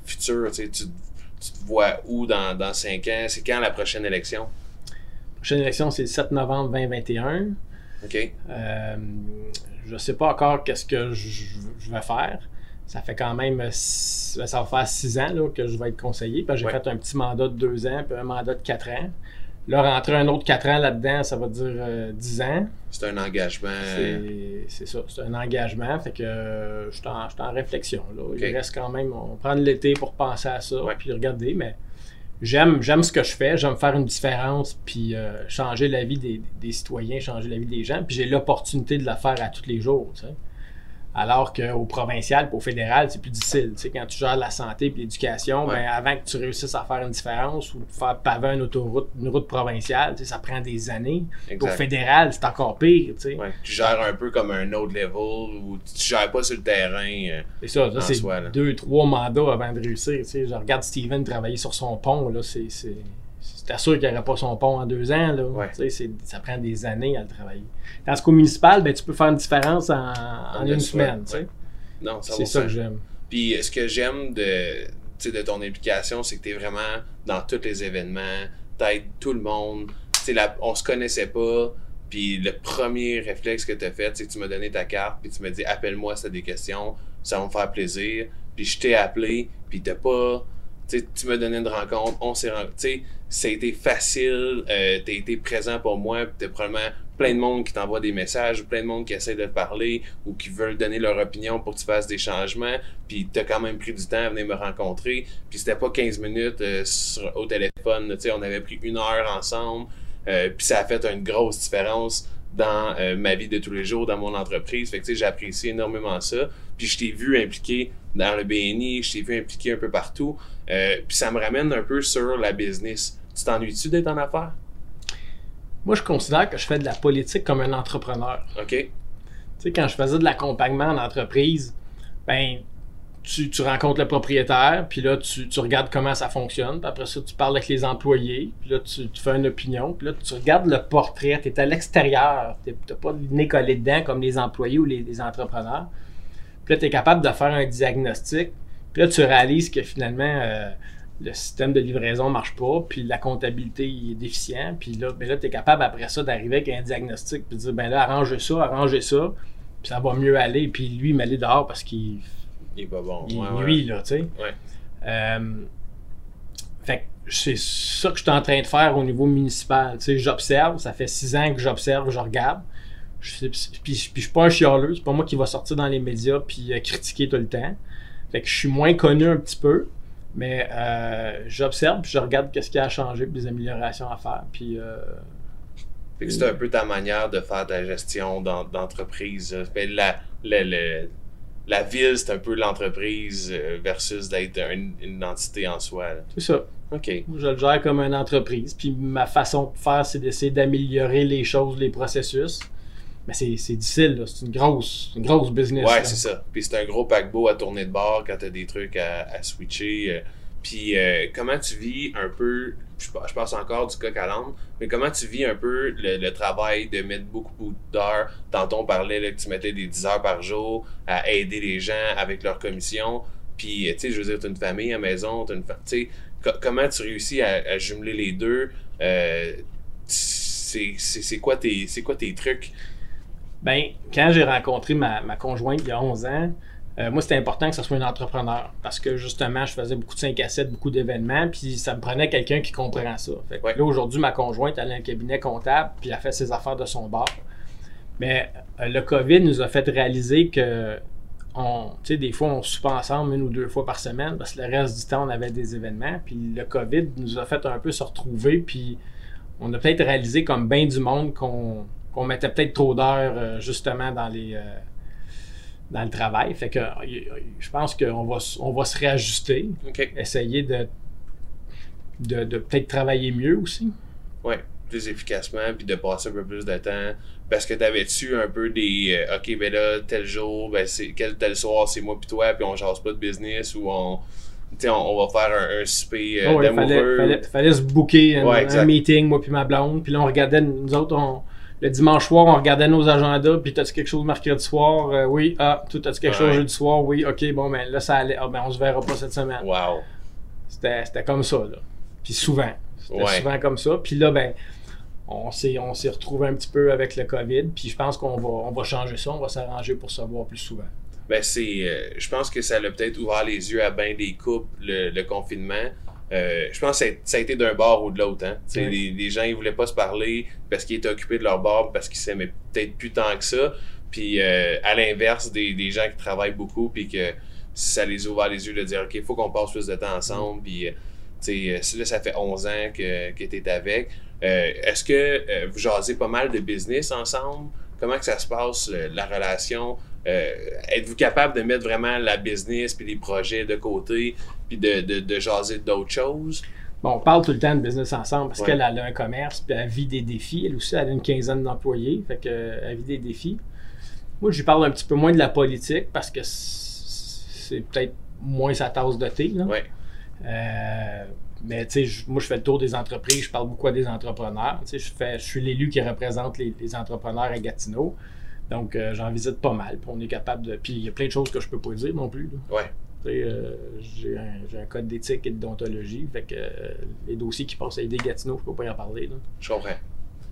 futures? Tu, tu, te vois où dans, dans 5 ans? C'est quand la prochaine élection? La prochaine élection, c'est le 7 novembre 2021. OK? Euh, je sais pas encore qu'est-ce que je, je vais faire. Ça fait quand même six- ça va faire six ans là, que je vais être conseiller. J'ai Ouais. fait un petit mandat de deux ans, puis un mandat de quatre ans. Là, rentrer un autre quatre ans là-dedans, ça va dire euh, dix ans. C'est un engagement. C'est c'est ça, c'est un engagement. Fait que euh, je suis en, je suis en réflexion. Là. Il reste quand même, on prend l'été pour penser à ça, Ouais. puis regarder, mais j'aime j'aime ce que je fais, j'aime faire une différence, puis euh, changer la vie des, des citoyens, changer la vie des gens, puis j'ai l'opportunité de la faire à tous les jours. tu sais. Alors qu'au provincial, au fédéral, c'est plus difficile. Tu sais, quand tu gères la santé et l'éducation, Ouais. ben, avant que tu réussisses à faire une différence ou faire paver une autoroute, une route provinciale, tu sais, ça prend des années. Au fédéral, c'est encore pire. tu sais. Ouais, tu gères un peu comme un autre level où tu gères pas sur le terrain. euh, C'est ça, En c'est deux, trois mandats avant de réussir. tu sais. Je regarde Steven travailler sur son pont, là, c'est. C'est- C'était sûr qu'il n'y aurait pas son pont en deux ans. Là. Ouais. Ça prend des années à le travailler. Tandis qu'au municipal, ben, tu peux faire une différence en, une semaine. ouais. Non, ça C'est ça que j'aime. Puis ce que j'aime de, de ton implication, c'est que tu es vraiment dans tous les événements, t'aides tout le monde. La- on se connaissait pas, puis le premier réflexe que tu as fait, c'est que tu m'as donné ta carte, puis tu m'as dit appelle-moi si tu des questions, ça va me faire plaisir. Puis je t'ai appelé, puis t'as pas. Tu m'as donné une rencontre, on s'est rencontrés. Ça a été facile, euh, t'as été présent pour moi, t'as probablement plein de monde qui t'envoie des messages, plein de monde qui essaie de te parler, ou qui veulent donner leur opinion pour que tu fasses des changements, puis t'as quand même pris du temps à venir me rencontrer, puis c'était pas 15 minutes euh, au téléphone, tu sais, on avait pris une heure ensemble, euh, puis ça a fait une grosse différence dans euh, ma vie de tous les jours, dans mon entreprise. Fait que tu sais, j'apprécie énormément ça. Puis je t'ai vu impliqué dans le BNI, je t'ai vu impliqué un peu partout. Euh, puis ça me ramène un peu sur la business. Tu t'ennuies-tu d'être en affaires? Moi, je considère que je fais de la politique comme un entrepreneur. OK? Tu sais, quand je faisais de l'accompagnement en entreprise, ben, tu, tu rencontres le propriétaire, puis là, tu, tu regardes comment ça fonctionne, puis après ça, tu parles avec les employés, puis là, tu, tu fais une opinion, puis là, tu regardes le portrait, tu es à l'extérieur, tu n'as pas le nez collé dedans comme les employés ou les, les entrepreneurs. Puis là, tu es capable de faire un diagnostic, puis là, tu réalises que finalement, euh, le système de livraison marche pas, puis la comptabilité il est déficient, puis là, ben là tu es capable après ça d'arriver avec un diagnostic, puis de dire, ben là, arrangez ça, arrangez ça, puis ça va mieux aller, puis lui, il m'allait dehors parce qu'il Il est pas bon. il Ouais, ouais. nuit, là, tu sais. Ouais. Euh, fait que c'est ça que je suis en train de faire au niveau municipal. Tu sais, j'observe, ça fait six ans que j'observe, je regarde. Je puis, puis je suis pas un chialeux, c'est pas moi qui va sortir dans les médias puis euh, critiquer tout le temps. Fait que je suis moins connu un petit peu, mais euh, j'observe puis je regarde qu'est-ce qui a changé, puis des améliorations à faire. Puis euh, Fait que c'est un peu ta manière de faire ta gestion d'en- d'entreprise. Fait La, la, la, la ville, c'est un peu l'entreprise versus d'être une, une entité en soi. c'est ça. OK. Je le gère comme une entreprise. Puis ma façon de faire, c'est d'essayer d'améliorer les choses, les processus. Mais c'est c'est difficile, c'est une grosse, une grosse business. Ouais, c'est ça. Puis c'est un gros paquebot à tourner de bord quand t'as des trucs à, à switcher. euh. Puis euh, comment tu vis un peu, je, je passe encore du coq à l'âne, mais comment tu vis un peu le, le travail de mettre beaucoup, beaucoup d'heures? Tantôt on parlait là, que tu mettais des 10 heures par jour à aider les gens avec leur commission. Puis, euh, tu sais, je veux dire, t'as une famille à la maison, t'as une fa- Tu sais, co- comment tu réussis à, à jumeler les deux? Euh, c'est c'est- c'est quoi, tes- c'est quoi tes trucs? Ben, quand j'ai rencontré ma, ma conjointe il y a 11 ans, euh, moi, c'était important que ce soit un entrepreneur parce que justement, je faisais beaucoup de 5 à 7, beaucoup d'événements, puis ça me prenait quelqu'un qui comprend ça. Fait que Ouais. Là, aujourd'hui, ma conjointe, elle a un cabinet comptable, puis elle fait ses affaires de son bar. Mais euh, le COVID nous a fait réaliser que, on, tu sais, des fois, on soupait ensemble une ou deux fois par semaine parce que le reste du temps, on avait des événements. Puis le COVID nous a fait un peu se retrouver, puis on a peut-être réalisé, comme bien du monde, qu'on qu'on mettait peut-être trop d'heures euh, justement dans les. euh, dans le travail. Fait que euh, je pense qu'on va, on va se réajuster, essayer de, de, de peut-être travailler mieux aussi. Ouais, plus efficacement, puis de passer un peu plus de temps. Parce que t'avais-tu un peu des. euh, OK, ben là, tel jour, ben c'est quel tel soir, c'est moi puis toi, puis on jase pas de business ou on. On, on va faire un, un souper euh, Oh, il fallait, d'amoureux. fallait, fallait se booker un, Ouais, un meeting, moi puis ma blonde. Puis là, on regardait, nous autres, on- le dimanche soir, on regardait nos agendas. Puis t'as-tu quelque chose mercredi soir? Euh, oui. Ah, toi, t'as-tu quelque chose jeudi soir? Oui. OK, bon, ben là, ça allait. Ah, ben on se verra pas cette semaine. Wow. C'était c'était comme ça, là. Puis souvent. C'était Ouais. souvent comme ça. Puis là, ben, on s'est on s'est retrouvé un petit peu avec le COVID. Puis je pense qu'on va, on va changer ça. On va s'arranger pour se voir plus souvent. Ben c'est, euh, je pense que ça l'a peut-être ouvert les yeux à bien des couples le, le confinement. Euh, je pense que ça a- été d'un bord ou de l'autre. Hein. Les, les gens ils voulaient pas se parler parce qu'ils étaient occupés de leur bord, parce qu'ils s'aimaient peut-être plus tant que ça. Puis euh, à l'inverse des, des gens qui travaillent beaucoup, puis que ça les a ouvert les yeux de dire ok, il faut qu'on passe plus de temps ensemble. Puis euh, tu sais, là ça fait 11 ans que, que tu es avec. Euh, Est-ce que vous jasez pas mal de business ensemble? Comment que ça se passe, la relation? Euh, Êtes-vous capable de mettre vraiment la business puis les projets de côté puis de, de, de jaser d'autres choses? Bon, on parle tout le temps de business ensemble parce Ouais. qu'elle elle a un commerce, puis elle vit des défis. Elle aussi, elle a une quinzaine d'employés, fait que, euh, elle vit des défis. Moi, je lui parle un petit peu moins de la politique parce que c'est peut-être moins sa tasse de thé. là. Ouais. Euh, mais tu sais, moi, je fais le tour des entreprises, je parle beaucoup à des entrepreneurs. Tu sais, je, fais, je suis l'élu qui représente les, les entrepreneurs à Gatineau. Donc, euh, j'en visite pas mal. Puis on est capable de. Puis il y a plein de choses que je peux pas dire non plus. là. Ouais. Tu sais, euh, j'ai un, code d'éthique et de déontologie. Fait que euh, les dossiers qui passent à aider Gatineau, je peux pas y en parler. là. Je comprends.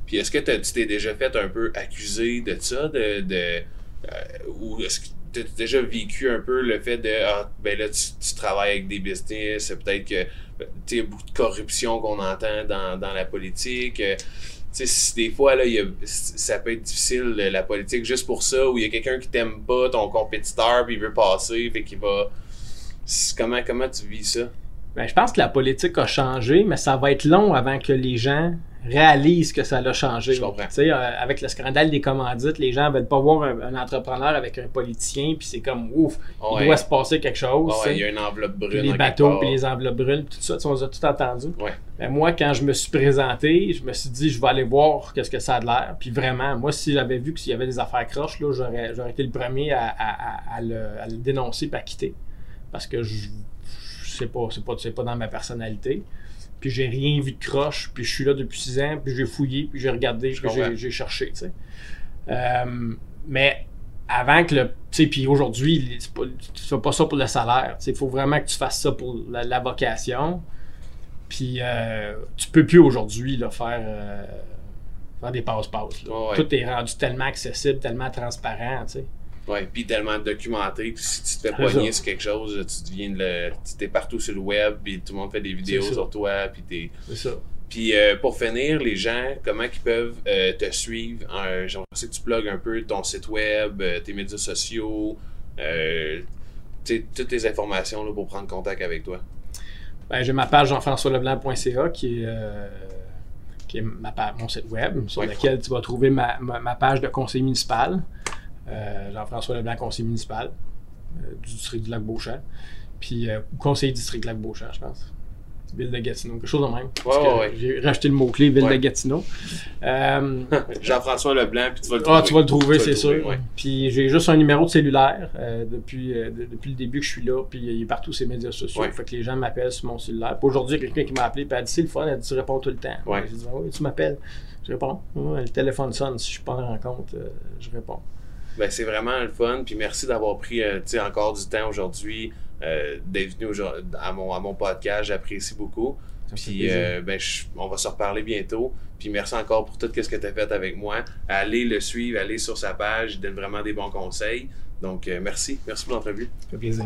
Puis est-ce que tu t'es déjà fait un peu accuser de ça? De, de, euh, ou est-ce que tu as déjà vécu un peu le fait de ah, ben là, tu, tu travailles avec des business, peut-être que ben, tu sais, beaucoup de corruption qu'on entend dans, dans la politique. Euh, sais, des fois, là, y a- ça peut être difficile, la politique, juste pour ça, où il y a quelqu'un qui t'aime pas, ton compétiteur, puis il veut passer, fait qu'il va. Comment, comment tu vis ça? Ben, je pense que la politique a changé, mais ça va être long avant que les gens réalisent que ça a changé. Je comprends. Euh, avec le scandale des commandites, les gens veulent pas voir un, un entrepreneur avec un politicien, puis c'est comme ouf, il doit se passer quelque chose. Ouais, il y a une enveloppe brune. Puis les bateaux, puis les enveloppes brûlent, tout ça, on a tout entendu. Ouais. Ben, moi, quand je me suis présenté, je me suis dit, je vais aller voir qu'est-ce que ça a de l'air. Puis vraiment, moi, si j'avais vu qu'il y avait des affaires croches, là, j'aurais, j'aurais été le premier à, à- à- à le, dénoncer et à quitter. Parce que je, je sais pas, c'est pas, c'est pas dans ma personnalité. Puis j'ai rien vu de croche, puis je suis là depuis six ans, puis j'ai fouillé, puis j'ai regardé, puis j'ai, cherché, tu sais. Euh, mais avant que le. Tu sais, puis aujourd'hui, tu fais pas ça pour le salaire. Il faut vraiment que tu fasses ça pour la, la vocation. Puis euh, tu peux plus aujourd'hui faire, euh, faire des passe-passe. ouais. Tout est rendu tellement accessible, tellement transparent. tu sais. Ouais, puis tellement documenté, puis si tu te fais poigner sur quelque chose, tu deviens le. Tu t'es partout sur le web, puis tout le monde fait des vidéos sur toi, puis t'es. C'est ça. Puis euh, pour finir, les gens, comment ils peuvent euh, te suivre? Euh, J'aimerais que tu plugues un peu ton site web, euh, tes médias sociaux, toutes les informations là, pour prendre contact avec toi. Ben, j'ai ma page jean-françoisleblanc.ca qui est, qui est ma pa- mon site web, sur Ouais. lequel tu vas trouver ma, ma- ma page de conseiller municipal. Euh, Jean-François Leblanc, conseiller municipal euh, du district du Lac-Beauchamp. Puis, euh, conseiller district du Lac-Beauchamp, je pense. Ville de Gatineau, quelque chose de même. Ouais, ouais, ouais. J'ai racheté le mot-clé Ville de Gatineau. Euh, Jean-François Leblanc, puis tu vas le trouver. ah, tu vas le trouver, c'est sûr. Puis j'ai juste un numéro de cellulaire euh, depuis, euh, de- depuis le début que je suis là, puis il est partout sur les médias sociaux. Fait que les gens m'appellent sur mon cellulaire. Puis aujourd'hui, il y a quelqu'un qui m'a appelé, puis elle a dit c'est le fun, elle dit tu réponds tout le temps. Ouais. J'ai dit Ah oui, tu m'appelles. Je réponds. Le téléphone sonne, si je suis pas en rencontre, je réponds. Ben, c'est vraiment le fun. Puis merci d'avoir pris euh, tu sais, encore du temps aujourd'hui euh, d'être venu à mon, à mon podcast. J'apprécie beaucoup. Puis euh, ben, je- on va se reparler bientôt. Puis merci encore pour tout ce que tu as fait avec moi. Allez le suivre, allez sur sa page, il donne vraiment des bons conseils. Donc euh, merci, merci pour l'entrevue. Ça fait plaisir.